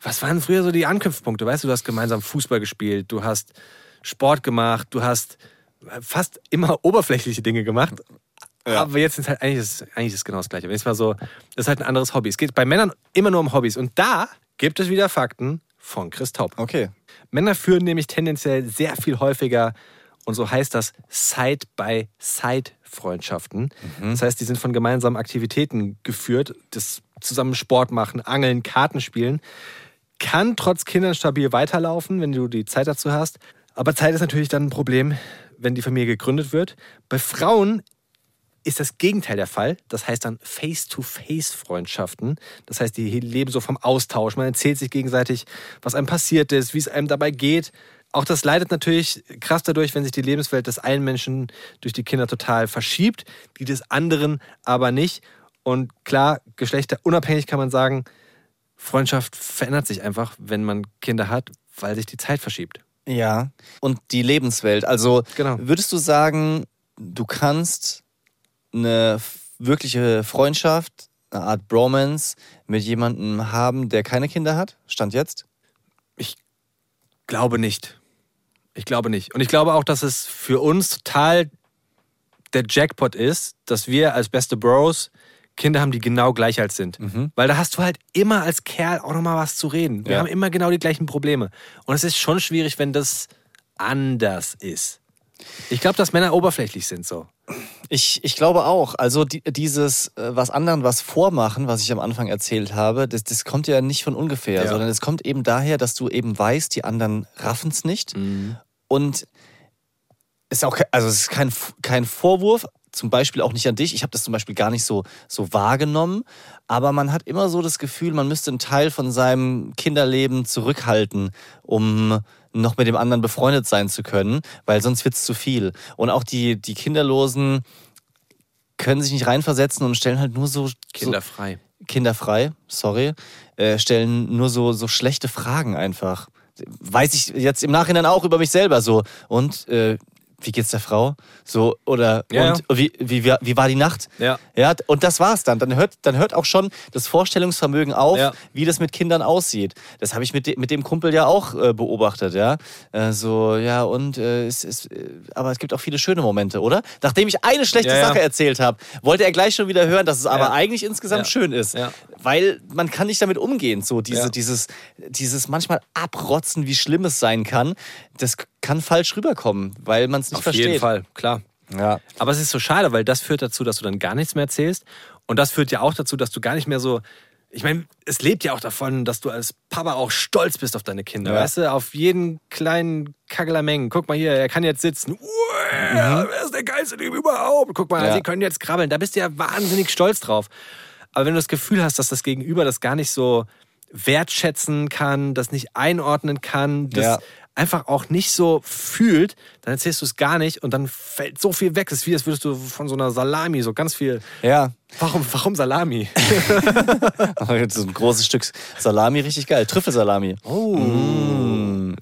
was waren früher so die Anknüpfpunkte? Weißt du, du hast gemeinsam Fußball gespielt, du hast Sport gemacht, du hast fast immer oberflächliche Dinge gemacht. Ja. Aber jetzt ist halt eigentlich ist, eigentlich ist genau das Gleiche. Wenn es mal so, das ist halt ein anderes Hobby. Es geht bei Männern immer nur um Hobbys. Und da gibt es wieder Fakten von Chris Taub. Okay. Männer führen nämlich tendenziell sehr viel häufiger und so heißt das Side-by-Side-Freundschaften. Das heißt, die sind von gemeinsamen Aktivitäten geführt, das zusammen Sport machen, Angeln, Karten spielen. Kann trotz Kindern stabil weiterlaufen, wenn du die Zeit dazu hast. Aber Zeit ist natürlich dann ein Problem, wenn die Familie gegründet wird. Bei Frauen ist das Gegenteil der Fall. Das heißt dann Face-to-Face-Freundschaften. Das heißt, die leben so vom Austausch. Man erzählt sich gegenseitig, was einem passiert ist, wie es einem dabei geht. Auch das leidet natürlich krass dadurch, wenn sich die Lebenswelt des einen Menschen durch die Kinder total verschiebt, die des anderen aber nicht. Und klar, geschlechterunabhängig kann man sagen, Freundschaft verändert sich einfach, wenn man Kinder hat, weil sich die Zeit verschiebt. Ja. Und die Lebenswelt. Also Genau. würdest du sagen, du kannst eine wirkliche Freundschaft, eine Art Bromance mit jemandem haben, der keine Kinder hat? Stand jetzt? Glaube nicht. Ich glaube nicht. Und ich glaube auch, dass es für uns total der Jackpot ist, dass wir als beste Bros Kinder haben, die genau gleich alt sind. Weil da hast du halt immer als Kerl auch nochmal was zu reden. Wir Ja. haben immer genau die gleichen Probleme. Und es ist schon schwierig, wenn das anders ist. Ich glaube, dass Männer oberflächlich sind so. Ich, ich glaube auch. Also die, dieses, äh, was anderen was vormachen, was ich am Anfang erzählt habe, das, das kommt ja nicht von ungefähr, Ja. sondern es kommt eben daher, dass du eben weißt, die anderen raffen es nicht. Und ist auch, also es ist kein, kein Vorwurf, zum Beispiel auch nicht an dich. Ich habe das zum Beispiel gar nicht so, so wahrgenommen. Aber man hat immer so das Gefühl, man müsste einen Teil von seinem Kinderleben zurückhalten, um noch mit dem anderen befreundet sein zu können, weil sonst wird es zu viel. Und auch die, die Kinderlosen können sich nicht reinversetzen und stellen halt nur so, so Kinderfrei. kinderfrei, sorry, äh, stellen nur so, so schlechte Fragen einfach. Weiß ich jetzt im Nachhinein auch über mich selber so. Und äh, wie geht's der Frau? So, oder Ja, und Wie, wie, wie, wie war die Nacht? Ja. Ja, und das war's dann. Dann hört, dann hört auch schon das Vorstellungsvermögen auf, Ja. wie das mit Kindern aussieht. Das habe ich mit, de mit dem Kumpel ja auch äh, beobachtet, ja. Äh, so, ja, und äh, es ist, äh, aber es gibt auch viele schöne Momente, oder? Nachdem ich eine schlechte Ja, ja. Sache erzählt habe, wollte er gleich schon wieder hören, dass es aber Ja. eigentlich insgesamt Ja. schön ist. Ja. Weil man kann nicht damit umgehen. So diese, Ja. dieses, dieses manchmal abrotzen, wie schlimm es sein kann, das kann falsch rüberkommen, weil man es nicht Auf versteht. jeden Fall, klar. Ja. Aber es ist so schade, weil das führt dazu, dass du dann gar nichts mehr erzählst. Und das führt ja auch dazu, dass du gar nicht mehr so. Ich meine, es lebt ja auch davon, dass du als Papa auch stolz bist auf deine Kinder. Ja. Weißt du, auf jeden kleinen Kagelameng. Guck mal hier, er kann jetzt sitzen. Uah, Wer ist der geilste Typ überhaupt? Guck mal, Ja. sie können jetzt krabbeln. Da bist du ja wahnsinnig stolz drauf. Aber wenn du das Gefühl hast, dass das Gegenüber das gar nicht so wertschätzen kann, das nicht einordnen kann, das Ja. Einfach auch nicht so fühlt, dann erzählst du es gar nicht und dann fällt so viel weg. Es ist wie, als würdest du von so einer Salami so ganz viel. Ja. Warum, warum Salami? so ein großes Stück Salami, richtig geil. Trüffelsalami. Oh. Mm.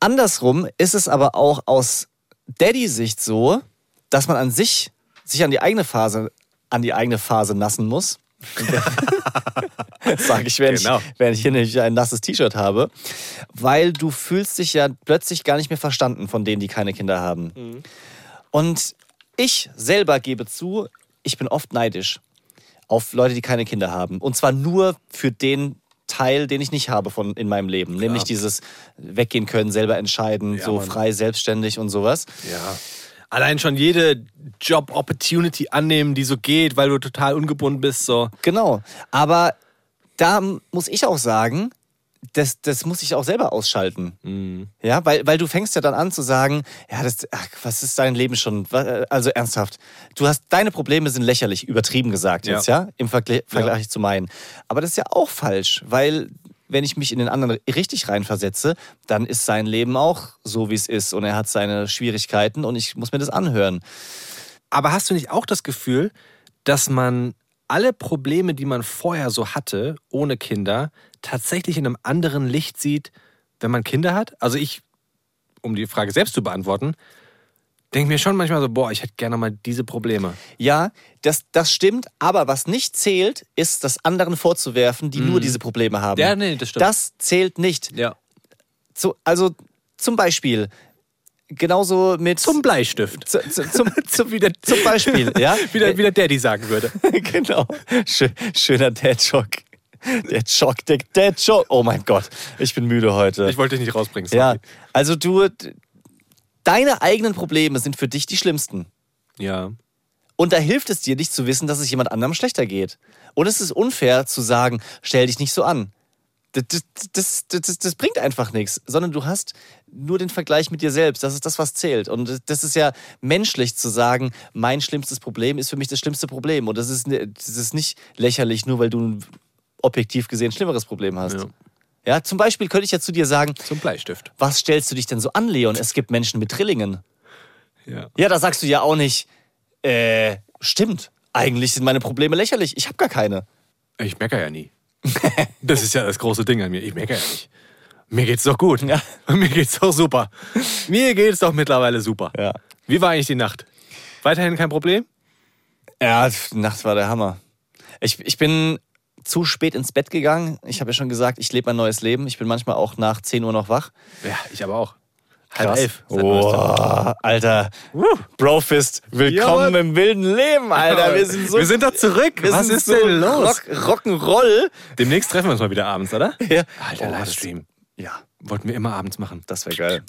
Andersrum ist es aber auch aus Daddy-Sicht so, dass man an sich, sich an die eigene Phase, an die eigene Phase nassen muss. Sage ich, wenn, Genau. ich, wenn ich hier nicht ein nasses T-Shirt habe. Weil du fühlst dich ja plötzlich gar nicht mehr verstanden von denen, die keine Kinder haben. Und ich selber gebe zu, ich bin oft neidisch auf Leute, die keine Kinder haben. Und zwar nur für den Teil, den ich nicht habe von, in meinem Leben. Nämlich dieses Weggehen können, selber entscheiden, Ja, so Mann. frei, selbstständig und sowas. Ja. Allein schon jede Job-Opportunity annehmen, die so geht, weil du total ungebunden bist. So. Genau. Aber da muss ich auch sagen, das, das muss ich auch selber ausschalten. Ja, weil, weil du fängst ja dann an zu sagen, ja, das, ach, was ist dein Leben schon? Wa- Also ernsthaft. Du hast, deine Probleme sind lächerlich, übertrieben gesagt Ja. jetzt, ja, im Vergle Vergleich zu meinen. Aber das ist ja auch falsch, weil wenn ich mich in den anderen richtig reinversetze, dann ist sein Leben auch so, wie es ist und er hat seine Schwierigkeiten und ich muss mir das anhören. Aber hast du nicht auch das Gefühl, dass man alle Probleme, die man vorher so hatte, ohne Kinder, tatsächlich in einem anderen Licht sieht, wenn man Kinder hat? Also ich, um die Frage selbst zu beantworten, denke mir schon manchmal so, boah, ich hätte gerne mal diese Probleme. Ja, das, das stimmt, aber was nicht zählt, ist das anderen vorzuwerfen, die nur diese Probleme haben. Mhm. Ja, nee, das stimmt. Das zählt nicht. Ja. Zu, also zum Beispiel, genauso mit. Zum Bleistift. zu, zu, zum, zum, wieder, zum Beispiel, ja? Wie der, wie der Daddy sagen würde. genau. Schö, schöner Dad-Joke. Der Jock, der Dad-Joke. Oh mein Gott, ich bin müde heute. Ich wollte dich nicht rausbringen. ja, sorry. also du, deine eigenen Probleme sind für dich die schlimmsten. Ja. Und da hilft es dir nicht zu wissen, dass es jemand anderem schlechter geht. Und es ist unfair zu sagen, stell dich nicht so an. Das, das, das, das, bringt einfach nichts, sondern du hast nur den Vergleich mit dir selbst. Das ist das, was zählt. Und das ist ja menschlich zu sagen, mein schlimmstes Problem ist für mich das schlimmste Problem. Und das ist, das ist nicht lächerlich, nur weil du ein objektiv gesehen schlimmeres Problem hast. Ja. Ja. zum Beispiel könnte ich ja zu dir sagen, Zum Bleistift. was stellst du dich denn so an, Leon? Es gibt Menschen mit Trillingen. Ja. Ja, da sagst du ja auch nicht, äh, stimmt. Eigentlich sind meine Probleme lächerlich. Ich habe gar keine. Ich meckere ja nie. Das ist ja das große Ding an mir. Ich meckere ja nicht. Mir geht's doch gut. Ja. Mir geht's doch super. Mir geht's doch mittlerweile super. Ja. Wie war eigentlich die Nacht? Weiterhin kein Problem? Ja, die Nacht war der Hammer. Ich, ich bin zu spät ins Bett gegangen. Ich habe ja schon gesagt, ich lebe ein neues Leben. Ich bin manchmal auch nach 10 Uhr noch wach. Ja, ich aber auch. Halb Krass. elf. Oh, Alter. Brofist, willkommen Ja, im wilden Leben, Alter. Wir sind so. Wir sind da zurück. wir Was sind ist so denn los? Rock, Rock'n'Roll. Demnächst treffen wir uns mal wieder abends, oder? Ja. Alter, Oh, das- Livestream. Ja, Wollten wir immer abends machen. das wäre geil.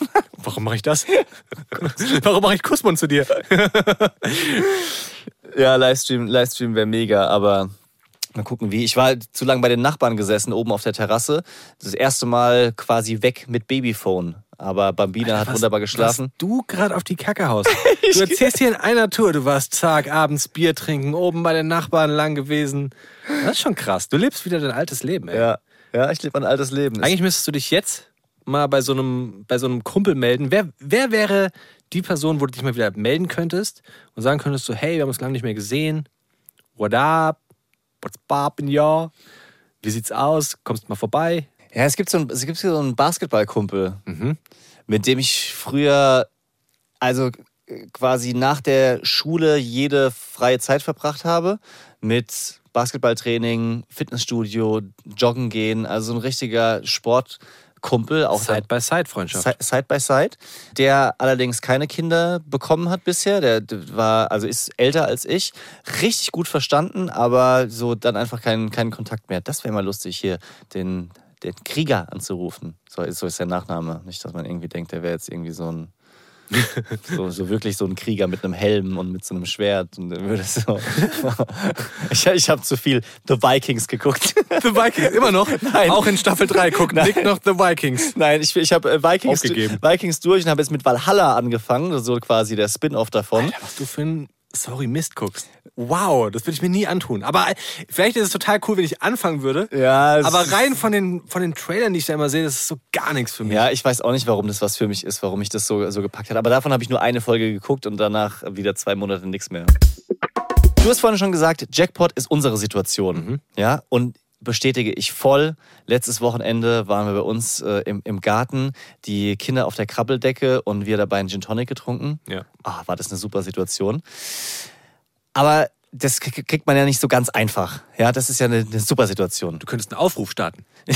Warum mache ich das? Warum mache ich Kussmund zu dir? Ja, Livestream, Livestream wäre mega, aber mal gucken wie. Ich war zu lange bei den Nachbarn gesessen, oben auf der Terrasse. Das erste Mal quasi weg mit Babyphone. Aber Bambina hat wunderbar geschlafen. Was du gerade auf die Kacke haust. Du erzählst hier in einer Tour, du warst Tag, abends Bier trinken, oben bei den Nachbarn lang gewesen. Das ist schon krass. Du lebst wieder dein altes Leben, ey. Ja, ja ich lebe ein altes Leben. Eigentlich müsstest du dich jetzt mal bei so einem, bei so einem Kumpel melden. Wer, wer wäre die Person, wo du dich mal wieder melden könntest und sagen könntest so, hey, wir haben uns lange nicht mehr gesehen. What up? What's poppin', y'all? Wie sieht's aus? Kommst mal vorbei? ja, es gibt so einen, es gibt so einen Basketballkumpel, Mhm. mit dem ich früher, also quasi nach der Schule jede freie Zeit verbracht habe. Mit Basketballtraining, Fitnessstudio, Joggen gehen, also ein richtiger Sportkumpel. Auch Side by Side Freundschaft. Si- Side by Side, der allerdings keine Kinder bekommen hat bisher. Der war, also ist älter als ich, richtig gut verstanden, aber so dann einfach keinen keinen Kontakt mehr. Das wäre mal lustig, hier den, den Krieger anzurufen. So, so ist der Nachname. Nicht, dass man irgendwie denkt, der wäre jetzt irgendwie so ein. So, so wirklich so ein Krieger mit einem Helm und mit so einem Schwert. Und würde so. ich ich habe zu viel The Vikings geguckt. The Vikings, immer noch? Nein. Auch in Staffel 3 guckt Nick noch The Vikings. Nein, ich, ich habe äh, Vikings, Aufgegeben. Vikings durch und habe jetzt mit Valhalla angefangen, so quasi der Spin-off davon. Alter, was du für ein Sorry Mist guckst. Wow, das würde ich mir nie antun. Aber äh, vielleicht ist es total cool, wenn ich anfangen würde. Ja, Aber rein von den, von den Trailern, die ich da immer sehe, das ist so gar nichts für mich. Ja, ich weiß auch nicht, warum das was für mich ist, warum ich das so, so gepackt habe. Aber davon habe ich nur eine Folge geguckt und danach wieder zwei Monate nichts mehr. Du hast vorhin schon gesagt, Jackpot ist unsere Situation. Ja, und bestätige ich voll. Letztes Wochenende waren wir bei uns äh, im, im Garten, die Kinder auf der Krabbeldecke und wir dabei einen Gin Tonic getrunken. Ja. Ah, war das eine super Situation. Aber das kriegt man ja nicht so ganz einfach. Ja, das ist ja eine, eine super Situation. Du könntest einen Aufruf starten.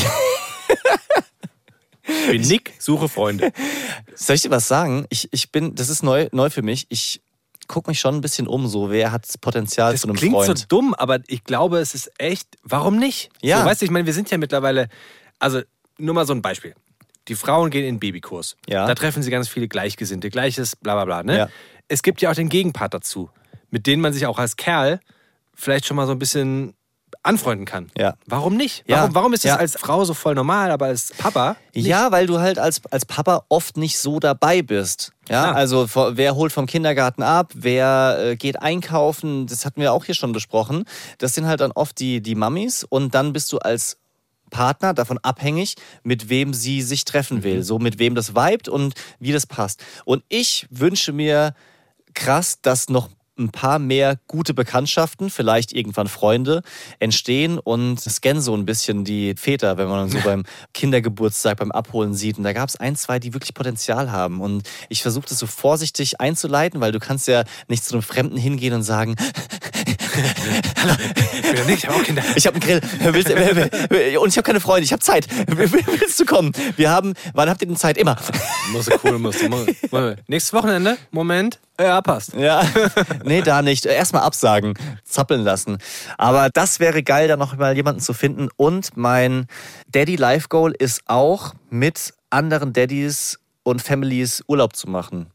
Bin Nick, suche Freunde. Soll ich dir was sagen? Ich, ich bin, das ist neu, neu für mich. Ich gucke mich schon ein bisschen um, so wer hat das Potenzial Das zu einem klingt Freund. so dumm, aber ich glaube, es ist echt. Warum nicht? Ja. So, weißt du, ich meine, wir sind ja mittlerweile. Also, nur mal so ein Beispiel. Die Frauen gehen in den Babykurs. Ja. Da treffen sie ganz viele Gleichgesinnte, Gleiches, bla bla bla. Ne? Ja. Es gibt ja auch den Gegenpart dazu, mit denen man sich auch als Kerl vielleicht schon mal so ein bisschen anfreunden kann. Ja. Warum nicht? Ja. Warum, warum ist das Ja. als Frau so voll normal, aber als Papa? Ja, weil du halt als, als Papa oft nicht so dabei bist. Ja, Klar. also wer holt vom Kindergarten ab, wer äh, geht einkaufen, das hatten wir auch hier schon besprochen. Das sind halt dann oft die, die Mamis und dann bist du als Partner davon abhängig, mit wem sie sich treffen will, so mit wem das vibet und wie das passt. Und ich wünsche mir krass, dass noch ein paar mehr gute Bekanntschaften, vielleicht irgendwann Freunde entstehen und scannen so ein bisschen die Väter, wenn man so beim Kindergeburtstag, beim Abholen sieht. Und da gab es ein, zwei, die wirklich Potenzial haben. Und ich versuche das so vorsichtig einzuleiten, weil du kannst ja nicht zu einem Fremden hingehen und sagen, Ich habe auch Kinder. ich habe einen Grill willst, und ich habe keine Freunde, ich habe Zeit. Willst du kommen? Wir haben, wann habt ihr denn Zeit? Immer. Muss cool, muss. Nächstes Wochenende? Moment. Ja, passt. Ja, nee, da nicht. Erstmal absagen, zappeln lassen. Aber das wäre geil, da noch mal jemanden zu finden. Und mein Daddy Life Goal ist auch, mit anderen Daddys und Families Urlaub zu machen.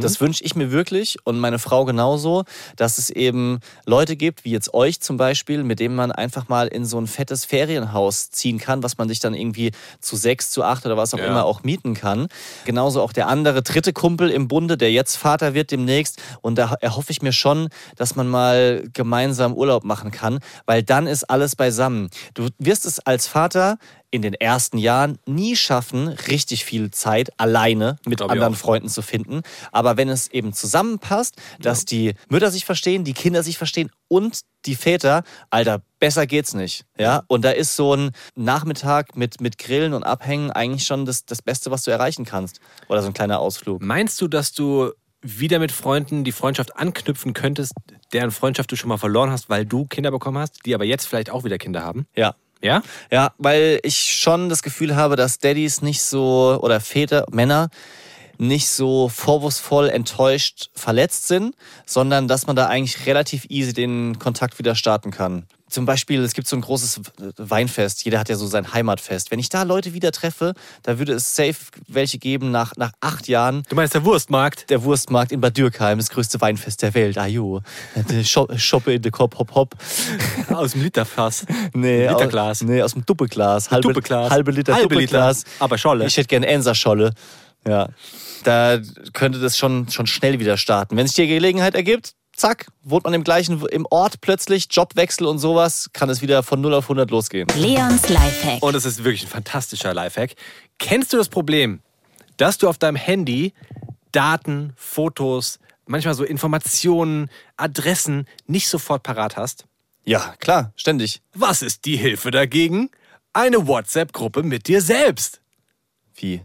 Das wünsche ich mir wirklich und meine Frau genauso, dass es eben Leute gibt, wie jetzt euch zum Beispiel, mit denen man einfach mal in so ein fettes Ferienhaus ziehen kann, was man sich dann irgendwie zu sechs, zu acht oder was auch Ja. immer auch mieten kann. Genauso auch der andere dritte Kumpel im Bunde, der jetzt Vater wird demnächst. Und da erhoffe ich mir schon, dass man mal gemeinsam Urlaub machen kann, weil dann ist alles beisammen. Du wirst es als Vater in den ersten Jahren nie schaffen, richtig viel Zeit alleine mit Glaub anderen. Freunden zu finden. Aber wenn es eben zusammenpasst, dass die Mütter sich verstehen, die Kinder sich verstehen und die Väter, Alter, besser geht's nicht. Ja? Und da ist so ein Nachmittag mit, mit Grillen und Abhängen eigentlich schon das, das Beste, was du erreichen kannst. Oder so ein kleiner Ausflug. Meinst du, dass du wieder mit Freunden die Freundschaft anknüpfen könntest, deren Freundschaft du schon mal verloren hast, weil du Kinder bekommen hast, die aber jetzt vielleicht auch wieder Kinder haben? Ja. Ja? Ja, weil ich schon das Gefühl habe, dass Daddys nicht so, oder Väter, Männer, nicht so vorwurfsvoll enttäuscht verletzt sind, sondern dass man da eigentlich relativ easy den Kontakt wieder starten kann. Zum Beispiel, es gibt so ein großes Weinfest, jeder hat ja so sein Heimatfest. Wenn ich da Leute wieder treffe, da würde es safe welche geben nach, nach acht Jahren. Du meinst der Wurstmarkt? Der Wurstmarkt in Bad Dürkheim, das größte Weinfest der Welt. Ajo. Shop- Shoppe in de Kopf, hop, hop. Aus dem Literfass. Nee, Literglas. Aus, nee, aus dem Doppelglas. Halbe, Doppelglas. halbe Liter Halbe Doppelglas. Liter, aber Scholle. Ich hätte gerne Enser-Scholle. Ja. Da könnte das schon, schon schnell wieder starten. Wenn sich die Gelegenheit ergibt, zack, wohnt man im gleichen, im Ort plötzlich, Jobwechsel und sowas, kann es wieder von 0 auf 100 losgehen. Leons Lifehack. Und es ist wirklich ein fantastischer Lifehack. Kennst du das Problem, dass du auf deinem Handy Daten, Fotos, manchmal so Informationen, Adressen nicht sofort parat hast? Ja, klar, ständig. Was ist die Hilfe dagegen? Eine WhatsApp-Gruppe mit dir selbst. Wie?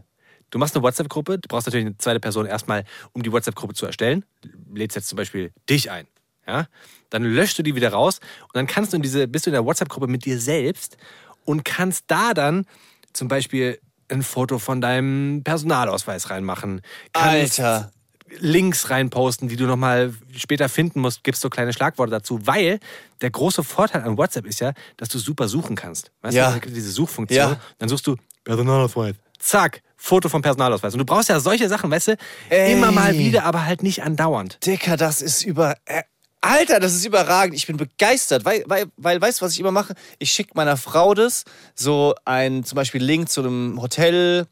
Du machst eine WhatsApp-Gruppe, du brauchst natürlich eine zweite Person erstmal, um die WhatsApp-Gruppe zu erstellen. Lädst jetzt zum Beispiel dich ein. Ja? Dann löschst du die wieder raus und dann kannst du in diese, bist du in der WhatsApp-Gruppe mit dir selbst und kannst da dann zum Beispiel ein Foto von deinem Personalausweis reinmachen. Kannst Alter. Links reinposten, die du nochmal später finden musst, gibst so kleine Schlagworte dazu, weil der große Vorteil an WhatsApp ist ja, dass du super suchen kannst. Weißt Ja. du, diese Suchfunktion, Ja. dann suchst du Personalausweis. Zack, Foto vom Personalausweis. Und du brauchst ja solche Sachen, weißt du, Ey. immer mal wieder, aber halt nicht andauernd. Dicker, das ist über. Äh, Alter, das ist überragend. Ich bin begeistert, weil, weil, weil weißt du, was ich immer mache? Ich schicke meiner Frau das, so ein zum Beispiel Link zu einem Hotel,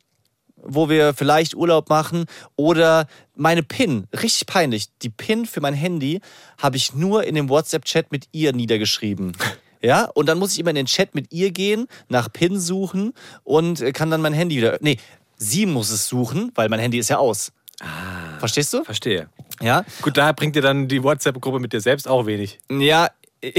wo wir vielleicht Urlaub machen oder meine PIN, richtig peinlich, die PIN für mein Handy habe ich nur in dem WhatsApp-Chat mit ihr niedergeschrieben. Ja, und dann muss ich immer in den Chat mit ihr gehen, nach PIN suchen und äh, kann dann mein Handy wieder. Nee, sie muss es suchen, weil mein Handy ist ja aus. Verstehst du? Verstehe. Ja. Gut, da bringt dir dann die WhatsApp-Gruppe mit dir selbst auch wenig. Ja.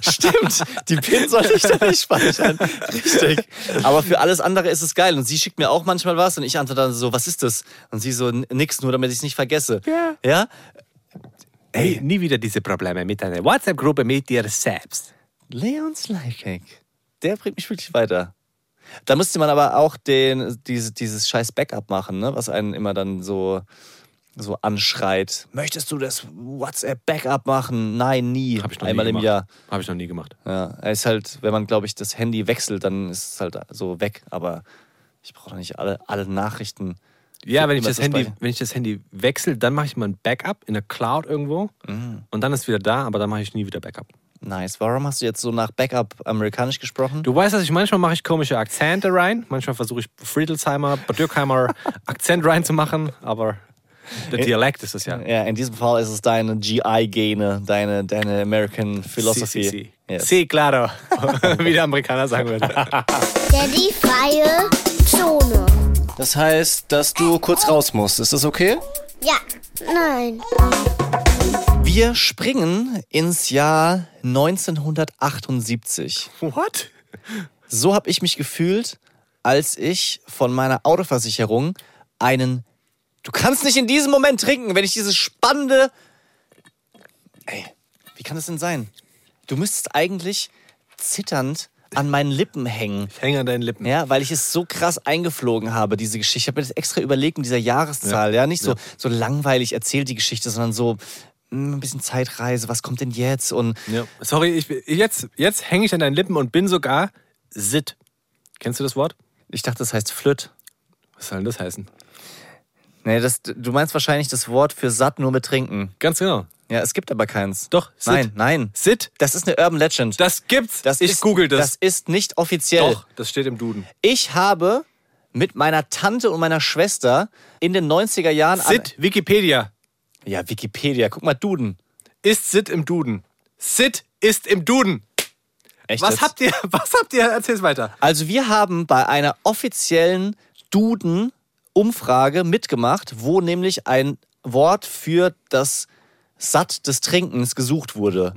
Stimmt, die PIN sollte ich da nicht speichern. Richtig. Aber für alles andere ist es geil. Und sie schickt mir auch manchmal was und ich antworte dann so, was ist das? Und sie so, "N- nix, nur damit ich es nicht vergesse. Ja. Ja? Ey, nie wieder diese Probleme mit deiner WhatsApp-Gruppe mit dir selbst. Leons Lifehack. Der bringt mich wirklich weiter. Da müsste man aber auch den, diese, dieses scheiß Backup machen, ne? was einen immer dann so, so anschreit. Möchtest du das WhatsApp-Backup machen? Nein, nie. Hab ich noch Einmal nie im. Jahr. Habe ich noch nie gemacht. Ja, ist halt, wenn man, glaube ich, das Handy wechselt, dann ist es halt so weg. Aber ich brauche doch nicht alle, alle Nachrichten. Ja, wenn ich, das Handy, wenn ich das Handy wechsle, dann mache ich mal ein Backup in der Cloud irgendwo Mhm. und dann ist es wieder da, aber dann mache ich nie wieder Backup. Nice. Warum hast du jetzt so nach Backup amerikanisch gesprochen? Du weißt, dass ich manchmal mache ich komische Akzente rein, manchmal versuche ich Friedelsheimer, Bad Dürkheimer Akzent reinzumachen, aber der Dialekt ist es ja. Ja, in diesem Fall ist es deine GI-Gene, deine, deine American Philosophy. Si, si, si. Yes. Si, claro. Wie der Amerikaner sagen würde. Daddy freie Zone. Das heißt, dass du kurz raus musst. Ist das okay? Ja, nein. Wir springen ins Jahr 1978. What? So habe ich mich gefühlt, als ich von meiner Autoversicherung einen. Du kannst nicht in diesem Moment trinken, wenn ich dieses spannende. Ey, wie kann das denn sein? Du müsstest eigentlich zitternd an meinen Lippen hängen. Ich hänge an deinen Lippen. Ja, weil ich es so krass eingeflogen habe, diese Geschichte. Ich habe mir das extra überlegt mit dieser Jahreszahl. Ja, nicht so, Ja. so langweilig erzählt die Geschichte, sondern so ein bisschen Zeitreise. Was kommt denn jetzt? Und Ja. Sorry, ich, jetzt, jetzt hänge ich an deinen Lippen und bin sogar Sit. Kennst du das Wort? ich dachte, das heißt Flöt. Was soll denn das heißen? Nee, das, du meinst wahrscheinlich das Wort für satt nur mit Trinken. Ganz genau. Ja, es gibt aber keins. Doch, Sit. Nein, nein. Sit. Das ist eine Urban Legend. Das gibt's. Das ich ist, google das. Das ist nicht offiziell. Doch, das steht im Duden. Ich habe mit meiner Tante und meiner Schwester in den 90er Jahren. Sit, Wikipedia. Ja, Wikipedia. Guck mal, Duden. Ist Sit im Duden. Sit ist im Duden. Echt Was jetzt? habt ihr? Was habt ihr? Erzähl's weiter. Also wir haben bei einer offiziellen Duden-Umfrage mitgemacht, wo nämlich ein Wort für das Satt des Trinkens gesucht wurde.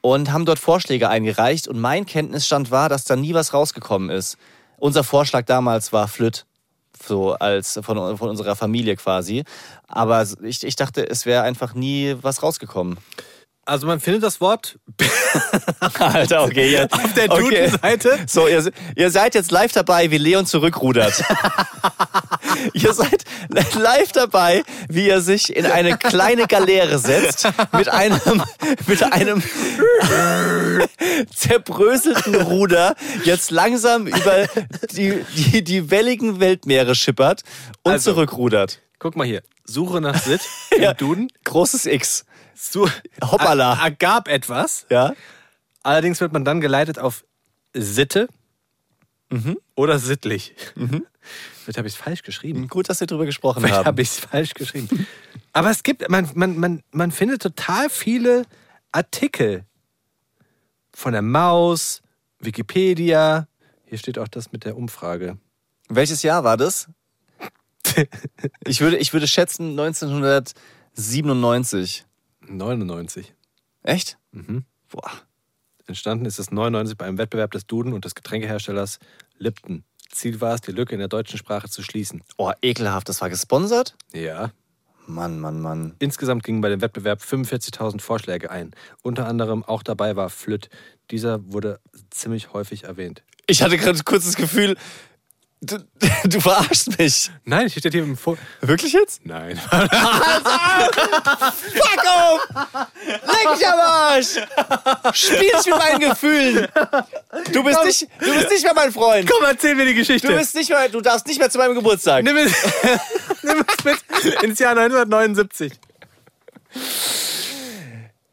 Und haben dort Vorschläge eingereicht. Und mein Kenntnisstand war, dass da nie was rausgekommen ist. Unser Vorschlag damals war Flöt. So als von, von unserer Familie quasi. Aber ich, ich dachte, es wäre einfach nie was rausgekommen. Also man findet das Wort Alter, okay. Jetzt, auf der okay. Duden-Seite. So, ihr, ihr seid jetzt live dabei, wie Leon zurückrudert. ihr seid live dabei, wie er sich in eine kleine Galeere setzt mit einem, mit einem zerbröselten Ruder jetzt langsam über die, die, die welligen Weltmeere schippert und Also. zurückrudert. Guck mal hier. Suche nach Sit Ja. im Duden. Großes X. Su Hoppala. Er- Ergab etwas. Ja? Allerdings wird man dann geleitet auf Sitte Mhm. oder sittlich. Vielleicht habe ich es falsch geschrieben. Gut, dass wir drüber gesprochen Vielleicht haben. habe ich es falsch geschrieben. Aber es gibt, man, man, man, man findet total viele Artikel von der Maus, Wikipedia. Hier steht auch das mit der Umfrage. Welches Jahr war das? Ich würde, ich würde schätzen 1997. 99. Echt? Mhm. Boah. Entstanden ist es 99 bei einem Wettbewerb des Duden und des Getränkeherstellers Lipton. Ziel war es, die Lücke in der deutschen Sprache zu schließen. Oh, ekelhaft. Das war gesponsert? Ja. Mann, Mann, Mann. Insgesamt gingen bei dem Wettbewerb 45.000 Vorschläge ein. Unter anderem auch dabei war Flütt. Dieser wurde ziemlich häufig erwähnt. Ich hatte gerade kurz das Gefühl, du, du verarschst mich. Nein, hier steht hier im Vor Wirklich jetzt? Nein. Fuck off! Leck mich am Arsch! Spiel nicht mit meinen Gefühlen! Du bist, nicht, du bist nicht mehr mein Freund! Komm, erzähl mir die Geschichte. Du, bist nicht mehr, du darfst nicht mehr zu meinem Geburtstag. Nimm es, nimm es mit ins Jahr 1979.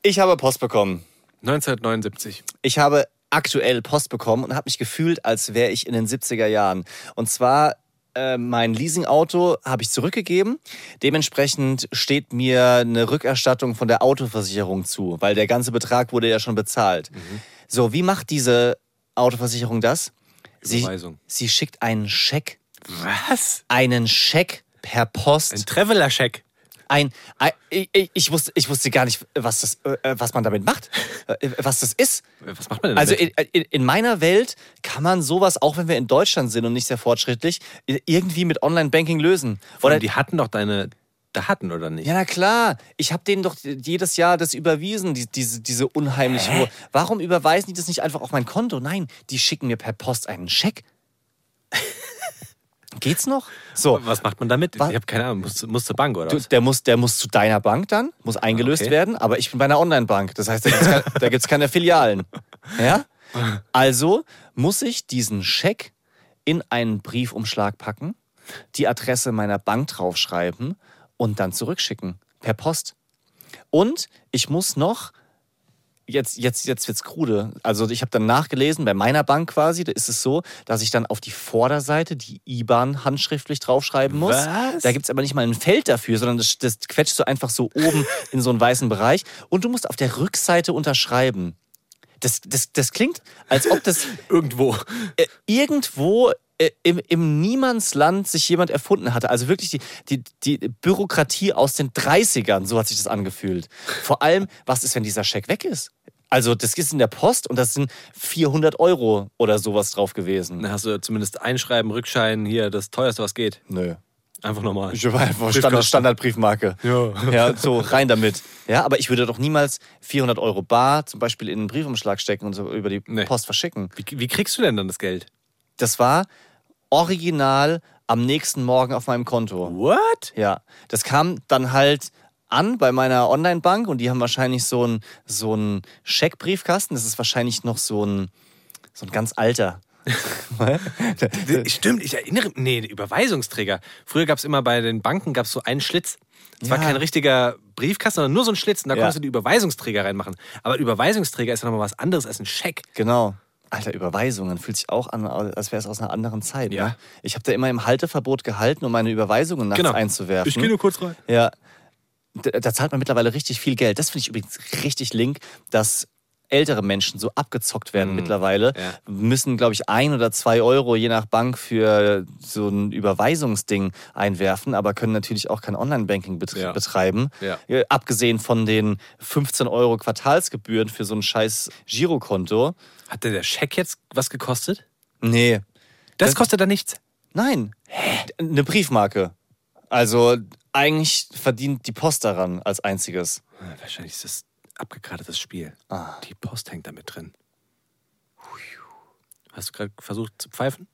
Ich habe Post bekommen. 1979. Ich habe aktuell Post bekommen und habe mich gefühlt, als wäre ich in den 70er Jahren. Und zwar äh, mein Leasingauto habe ich zurückgegeben. Dementsprechend steht mir eine Rückerstattung von der Autoversicherung zu, weil der ganze Betrag wurde ja schon bezahlt. So, wie macht diese Autoversicherung das? Sie, sie schickt einen Scheck, Was? einen Scheck per Post. Ein Traveler-Check. Ein, ein ich, ich, wusste, ich wusste gar nicht, was, das, äh, was man damit macht, äh, was das ist. Was macht man denn Also damit? in, in, in meiner Welt kann man sowas, auch wenn wir in Deutschland sind und nicht sehr fortschrittlich, irgendwie mit Online-Banking lösen. Oder die hatten doch deine Daten, oder nicht? ja, na klar. Ich habe denen doch jedes Jahr das überwiesen, die, diese, diese unheimlich hohe. Warum überweisen die das nicht einfach auf mein Konto? Nein, die schicken mir per Post einen Scheck. Geht's noch? So, Was macht man damit? Was? Ich habe keine Ahnung. Muss, muss zur Bank, oder? Du, was? der, muss, der muss zu deiner Bank dann, muss eingelöst Okay. werden, aber ich bin bei einer Online-Bank. Das heißt, da gibt's keine Filialen. Ja? Also muss ich diesen Scheck in einen Briefumschlag packen, die Adresse meiner Bank draufschreiben und dann zurückschicken. Per Post. Und ich muss noch. Jetzt, jetzt, jetzt wird's krude. Also ich habe dann nachgelesen, bei meiner Bank quasi, da ist es so, dass ich dann auf die Vorderseite die IBAN handschriftlich draufschreiben muss. Was? Da gibt's aber nicht mal ein Feld dafür, sondern das, das quetscht so einfach so oben in so einen weißen Bereich. Und du musst auf der Rückseite unterschreiben. Das, das, das klingt, als ob das Irgendwo. äh, irgendwo äh, im, im Niemandsland sich jemand erfunden hatte. Also wirklich die, die, die Bürokratie aus den 30ern, so hat sich das angefühlt. Vor allem, was ist, wenn dieser Scheck weg ist? Also das ist in der Post und das sind 400 Euro oder sowas drauf gewesen. Dann hast du zumindest Einschreiben, Rückschein, hier das teuerste, was geht. Nö. Einfach nochmal. Ich war einfach Standard, Standardbriefmarke. Ja. Ja, so rein damit. Ja, aber ich würde doch niemals 400 Euro bar zum Beispiel in einen Briefumschlag stecken und so über die Nee. Post verschicken. Wie, wie kriegst du denn dann das Geld? Das war original am nächsten Morgen auf meinem Konto. What? Ja, das kam dann halt an bei meiner Online-Bank und die haben wahrscheinlich so einen so einen Scheckbriefkasten. Das ist wahrscheinlich noch so ein, so ein ganz alter. Stimmt, ich erinnere mich. Nee, Überweisungsträger. Früher gab es immer bei den Banken gab's so einen Schlitz. Es war Ja. kein richtiger Briefkasten, sondern nur so ein Schlitz. Und da Ja. konntest du die Überweisungsträger reinmachen. Aber Überweisungsträger ist ja nochmal was anderes als ein Scheck. Genau. Alter, Überweisungen fühlt sich auch an, als wäre es aus einer anderen Zeit. Ja. Ne? Ich habe da immer im Halteverbot gehalten, um meine Überweisungen nachts einzuwerfen. Ich gehe nur kurz rein. Ja. Da, da zahlt man mittlerweile richtig viel Geld. Das finde ich übrigens richtig link, dass ältere Menschen so abgezockt werden mittlerweile. Ja. Müssen, glaube ich, ein oder zwei Euro je nach Bank für so ein Überweisungsding einwerfen, aber können natürlich auch kein Online-Banking betr Ja. betreiben. Ja. Äh, Abgesehen von den 15 Euro Quartalsgebühren für so ein scheiß Girokonto. Hat denn der Scheck jetzt was gekostet? Nee. Das, Das- kostet da nichts. Nein. Eine Briefmarke. Also eigentlich verdient die Post daran als einziges. Wahrscheinlich ist das abgekartetes Spiel. Ah. Die Post hängt da mit drin. Hast du gerade versucht zu pfeifen?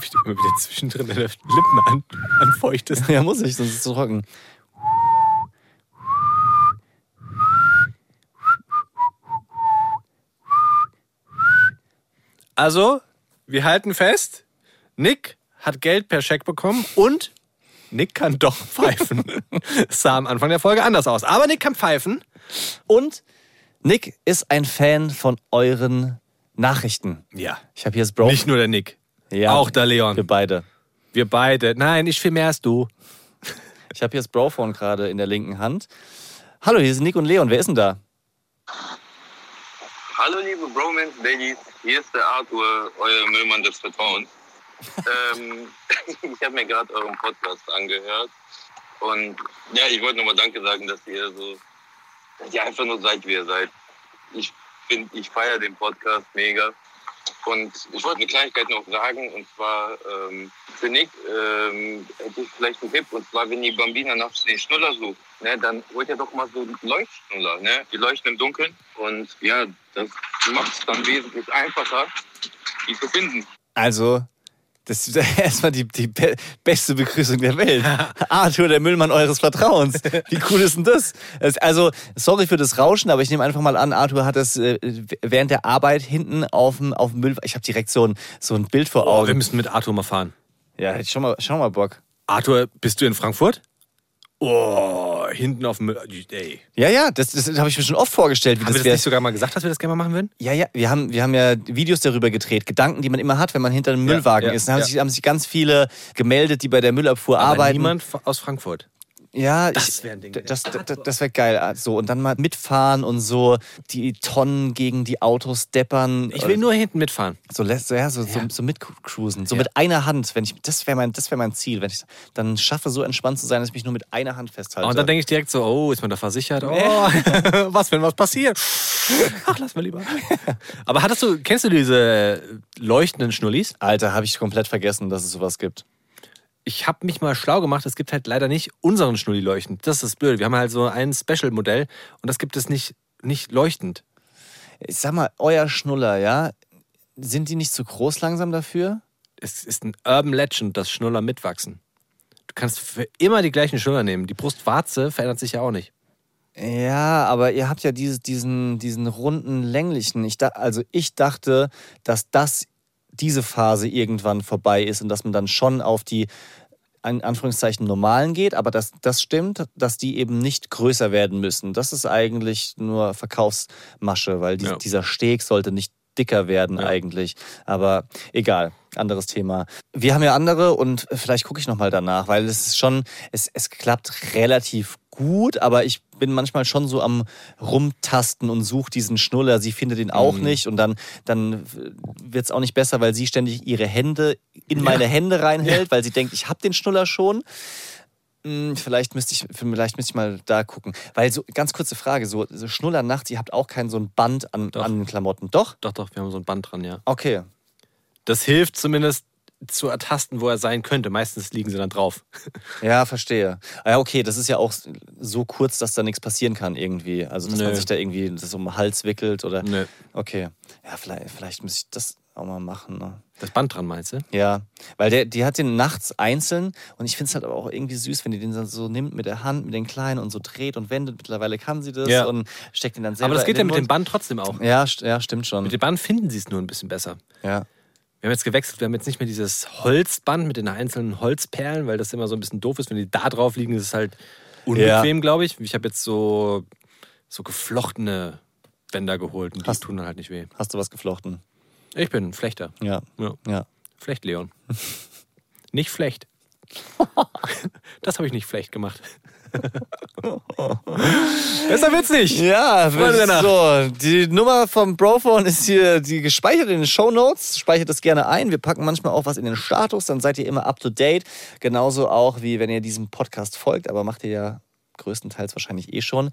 Wie du immer wieder zwischendrin deine Lippen an, anfeuchtest. Ja, muss ich, sonst ist es zu trocken. Also, wir halten fest, Nick hat Geld per Scheck bekommen und Nick kann doch pfeifen. Es sah am Anfang der Folge anders aus. Aber Nick kann pfeifen. Und Nick ist ein Fan von euren Nachrichten. Ja. Ich habe hier das Bro. Nicht nur der Nick. Ja, Auch der Leon. Wir beide. Wir beide. Nein, ich viel mehr als du. Ich habe hier das Brophone gerade in der linken Hand. Hallo, hier sind Nick und Leon. Wer ist denn da? Hallo liebe Bromance Ladies, hier ist der Arthur, euer Müllmann des Vertrauens. ähm, ich habe mir gerade euren Podcast angehört und ja, ich wollte nochmal Danke sagen, dass ihr so, dass ihr einfach nur seid, wie ihr seid. Ich bin, ich feiere den Podcast mega und ich wollte eine Kleinigkeit noch sagen und zwar ähm, für Nick ähm, hätte ich vielleicht einen Tipp und zwar, wenn die Bambina nachts den Schnuller sucht, ne, dann holt ihr doch mal so Leuchtschnuller, ne? Die leuchten im Dunkeln und ja, das macht es dann wesentlich einfacher, die zu finden. Also, das ist erstmal die, die be beste Begrüßung der Welt. Arthur, der Müllmann eures Vertrauens. Wie cool ist denn das? Also, sorry für das Rauschen, aber ich nehme einfach mal an, Arthur hat das äh, während der Arbeit hinten auf dem, auf dem Müll. Ich habe direkt so ein, so ein Bild vor Oh, wir Augen. müssen mit Arthur mal fahren. ja, hätte ich schon mal, schon mal Bock. Arthur, bist du in Frankfurt? Oh, hinten auf dem Müll. Ey. Ja, ja, das, das habe ich mir schon oft vorgestellt, wie Haben wir das das wäre. nicht sogar mal gesagt, dass wir das gerne mal machen würden? Ja, ja, wir haben, wir haben ja Videos darüber gedreht, Gedanken, die man immer hat, wenn man hinter einem Müllwagen ja, ist. Da haben, ja. sich, haben sich ganz viele gemeldet, die bei der Müllabfuhr Aber arbeiten. niemand aus Frankfurt. Ja, Das ich- wär ein Ding. Das, das, das wäre geil. So, und dann mal mitfahren und so die Tonnen gegen die Autos deppern. Ich will nur hinten mitfahren. so, ja, so, so, so mitcruisen. So Ja. mit einer Hand. Wenn ich, das wäre mein, das wär mein Ziel. Wenn ich dann schaffe, so entspannt zu sein, dass ich mich nur mit einer Hand festhalte. Und dann denke ich direkt so, oh, ist man da versichert? Oh, was, wenn was passiert? Ach, lass mal lieber. Aber hattest du, kennst du diese leuchtenden Schnullis? Alter, habe ich komplett vergessen, dass es sowas gibt. Ich habe mich mal schlau gemacht, es gibt halt leider nicht unseren Schnulli leuchtend. Das ist das Blöde. Wir haben halt so ein Special-Modell und das gibt es nicht, nicht leuchtend. Ich sag mal, euer Schnuller, ja? Sind die nicht zu groß langsam dafür? Es ist ein Urban Legend, dass Schnuller mitwachsen. Du kannst für immer die gleichen Schnuller nehmen. Die Brustwarze verändert sich ja auch nicht. Ja, aber ihr habt ja dieses, diesen, diesen runden, länglichen. Ich da, also ich dachte, dass das diese Phase irgendwann vorbei ist und dass man dann schon auf die in Anführungszeichen normalen geht, aber das, das stimmt, dass die eben nicht größer werden müssen. Das ist eigentlich nur Verkaufsmasche, weil die, Ja. dieser Steg sollte nicht dicker werden eigentlich. Aber egal, anderes Thema. Wir haben ja andere und vielleicht gucke ich nochmal danach, weil es ist schon, es, es klappt relativ gut, aber ich bin manchmal schon so am rumtasten und suche diesen Schnuller. Sie findet ihn auch Mhm. nicht und dann, dann wird es auch nicht besser, weil sie ständig ihre Hände in meine Hände reinhält, weil sie denkt, ich habe den Schnuller schon. Vielleicht müsste ich, vielleicht müsste ich mal da gucken. Weil so, ganz kurze Frage, so, so Schnuller nachts, ihr habt auch kein so ein Band an, Doch. an den Klamotten. Doch? Doch, doch, wir haben so ein Band dran, ja. Okay. Das hilft zumindest zu ertasten, wo er sein könnte. Meistens liegen sie dann drauf. Ja, verstehe. Ah Ja, okay, das ist ja auch so kurz, dass da nichts passieren kann irgendwie. Also, dass Nö. man sich da irgendwie das um den Hals wickelt oder. Nö. Okay. Ja, vielleicht, vielleicht muss ich das auch mal machen. Ne? Das Band dran, meinst du? Ja, weil der, die hat den nachts einzeln und ich finde es halt aber auch irgendwie süß, wenn die den dann so nimmt mit der Hand, mit den Kleinen und so dreht und wendet. Mittlerweile kann sie das Ja. und steckt ihn dann selber Aber das geht ja mit dem. Band trotzdem auch. Ja, st- ja, stimmt schon. Mit dem Band finden sie es nur ein bisschen besser. Ja. Wir haben jetzt gewechselt, wir haben jetzt nicht mehr dieses Holzband mit den einzelnen Holzperlen, weil das immer so ein bisschen doof ist. Wenn die da drauf liegen, ist es halt unbequem, glaube ich. Ich habe jetzt so, so geflochtene Bänder geholt und die Hast- tun dann halt nicht weh. Hast du was geflochten? Ich bin ein Flechter. Ja. Ja. Ja. Flecht, Leon. nicht Flecht. Das habe ich nicht Flecht gemacht. Besser wird's nicht. Ja, so, die Nummer vom Brophone ist hier die gespeichert in den Show Notes. Speichert das gerne ein. Wir packen manchmal auch was in den Status, dann seid ihr immer up to date. Genauso auch wie wenn ihr diesem Podcast folgt, aber macht ihr ja größtenteils wahrscheinlich eh schon.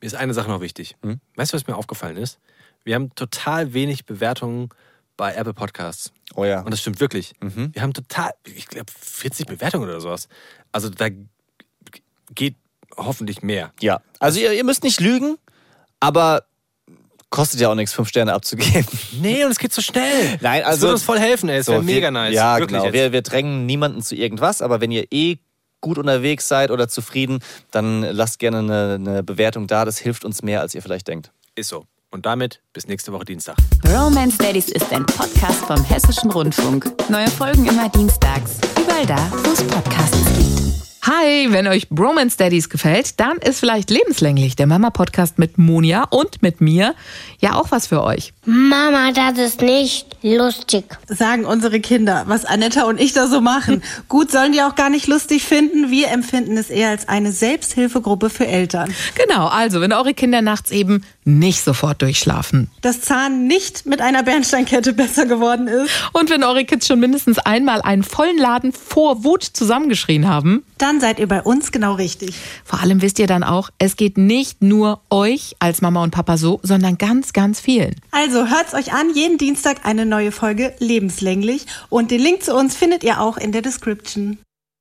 Mir ist eine Sache noch wichtig. Hm? Weißt du, was mir aufgefallen ist? Wir haben total wenig Bewertungen bei Apple Podcasts. Oh ja. Und das stimmt wirklich. Mhm. Wir haben total, ich glaube, 40 Bewertungen oder sowas. Also da geht hoffentlich mehr. Ja, also ihr, ihr müsst nicht lügen, aber kostet ja auch nichts, fünf Sterne abzugeben. Nee, und es geht so schnell. Nein, Das also- würde uns voll helfen, ey. Es wäre So, mega wir, nice. Ja, Wirklich genau. jetzt. Wir, wir drängen niemanden zu irgendwas, aber wenn ihr eh gut unterwegs seid oder zufrieden, dann lasst gerne eine, eine Bewertung da. Das hilft uns mehr, als ihr vielleicht denkt. Ist so. Und damit bis nächste Woche Dienstag. Romance Daddies ist ein Podcast vom Hessischen Rundfunk. Neue Folgen immer dienstags. Überall da, wo es Podcasts gibt. Hi, wenn euch Bromance Daddies gefällt, dann ist vielleicht lebenslänglich der Mama-Podcast mit Monja und mit mir ja auch was für euch. Mama, das ist nicht lustig. sagen unsere Kinder, was Anetta und ich da so machen. Gut, sollen die auch gar nicht lustig finden. Wir empfinden es eher als eine Selbsthilfegruppe für Eltern. Genau, also wenn eure Kinder nachts eben nicht sofort durchschlafen. Das Zahn nicht mit einer Bernsteinkette besser geworden ist, Und wenn eure Kids schon mindestens einmal einen vollen Laden vor Wut zusammengeschrien haben. Dann seid ihr bei uns genau richtig. Vor allem wisst ihr dann auch, es geht nicht nur euch als Mama und Papa so, sondern ganz, ganz vielen. Also hört's euch an, jeden Dienstag eine neue Folge lebenslänglich und den Link zu uns findet ihr auch in der Description.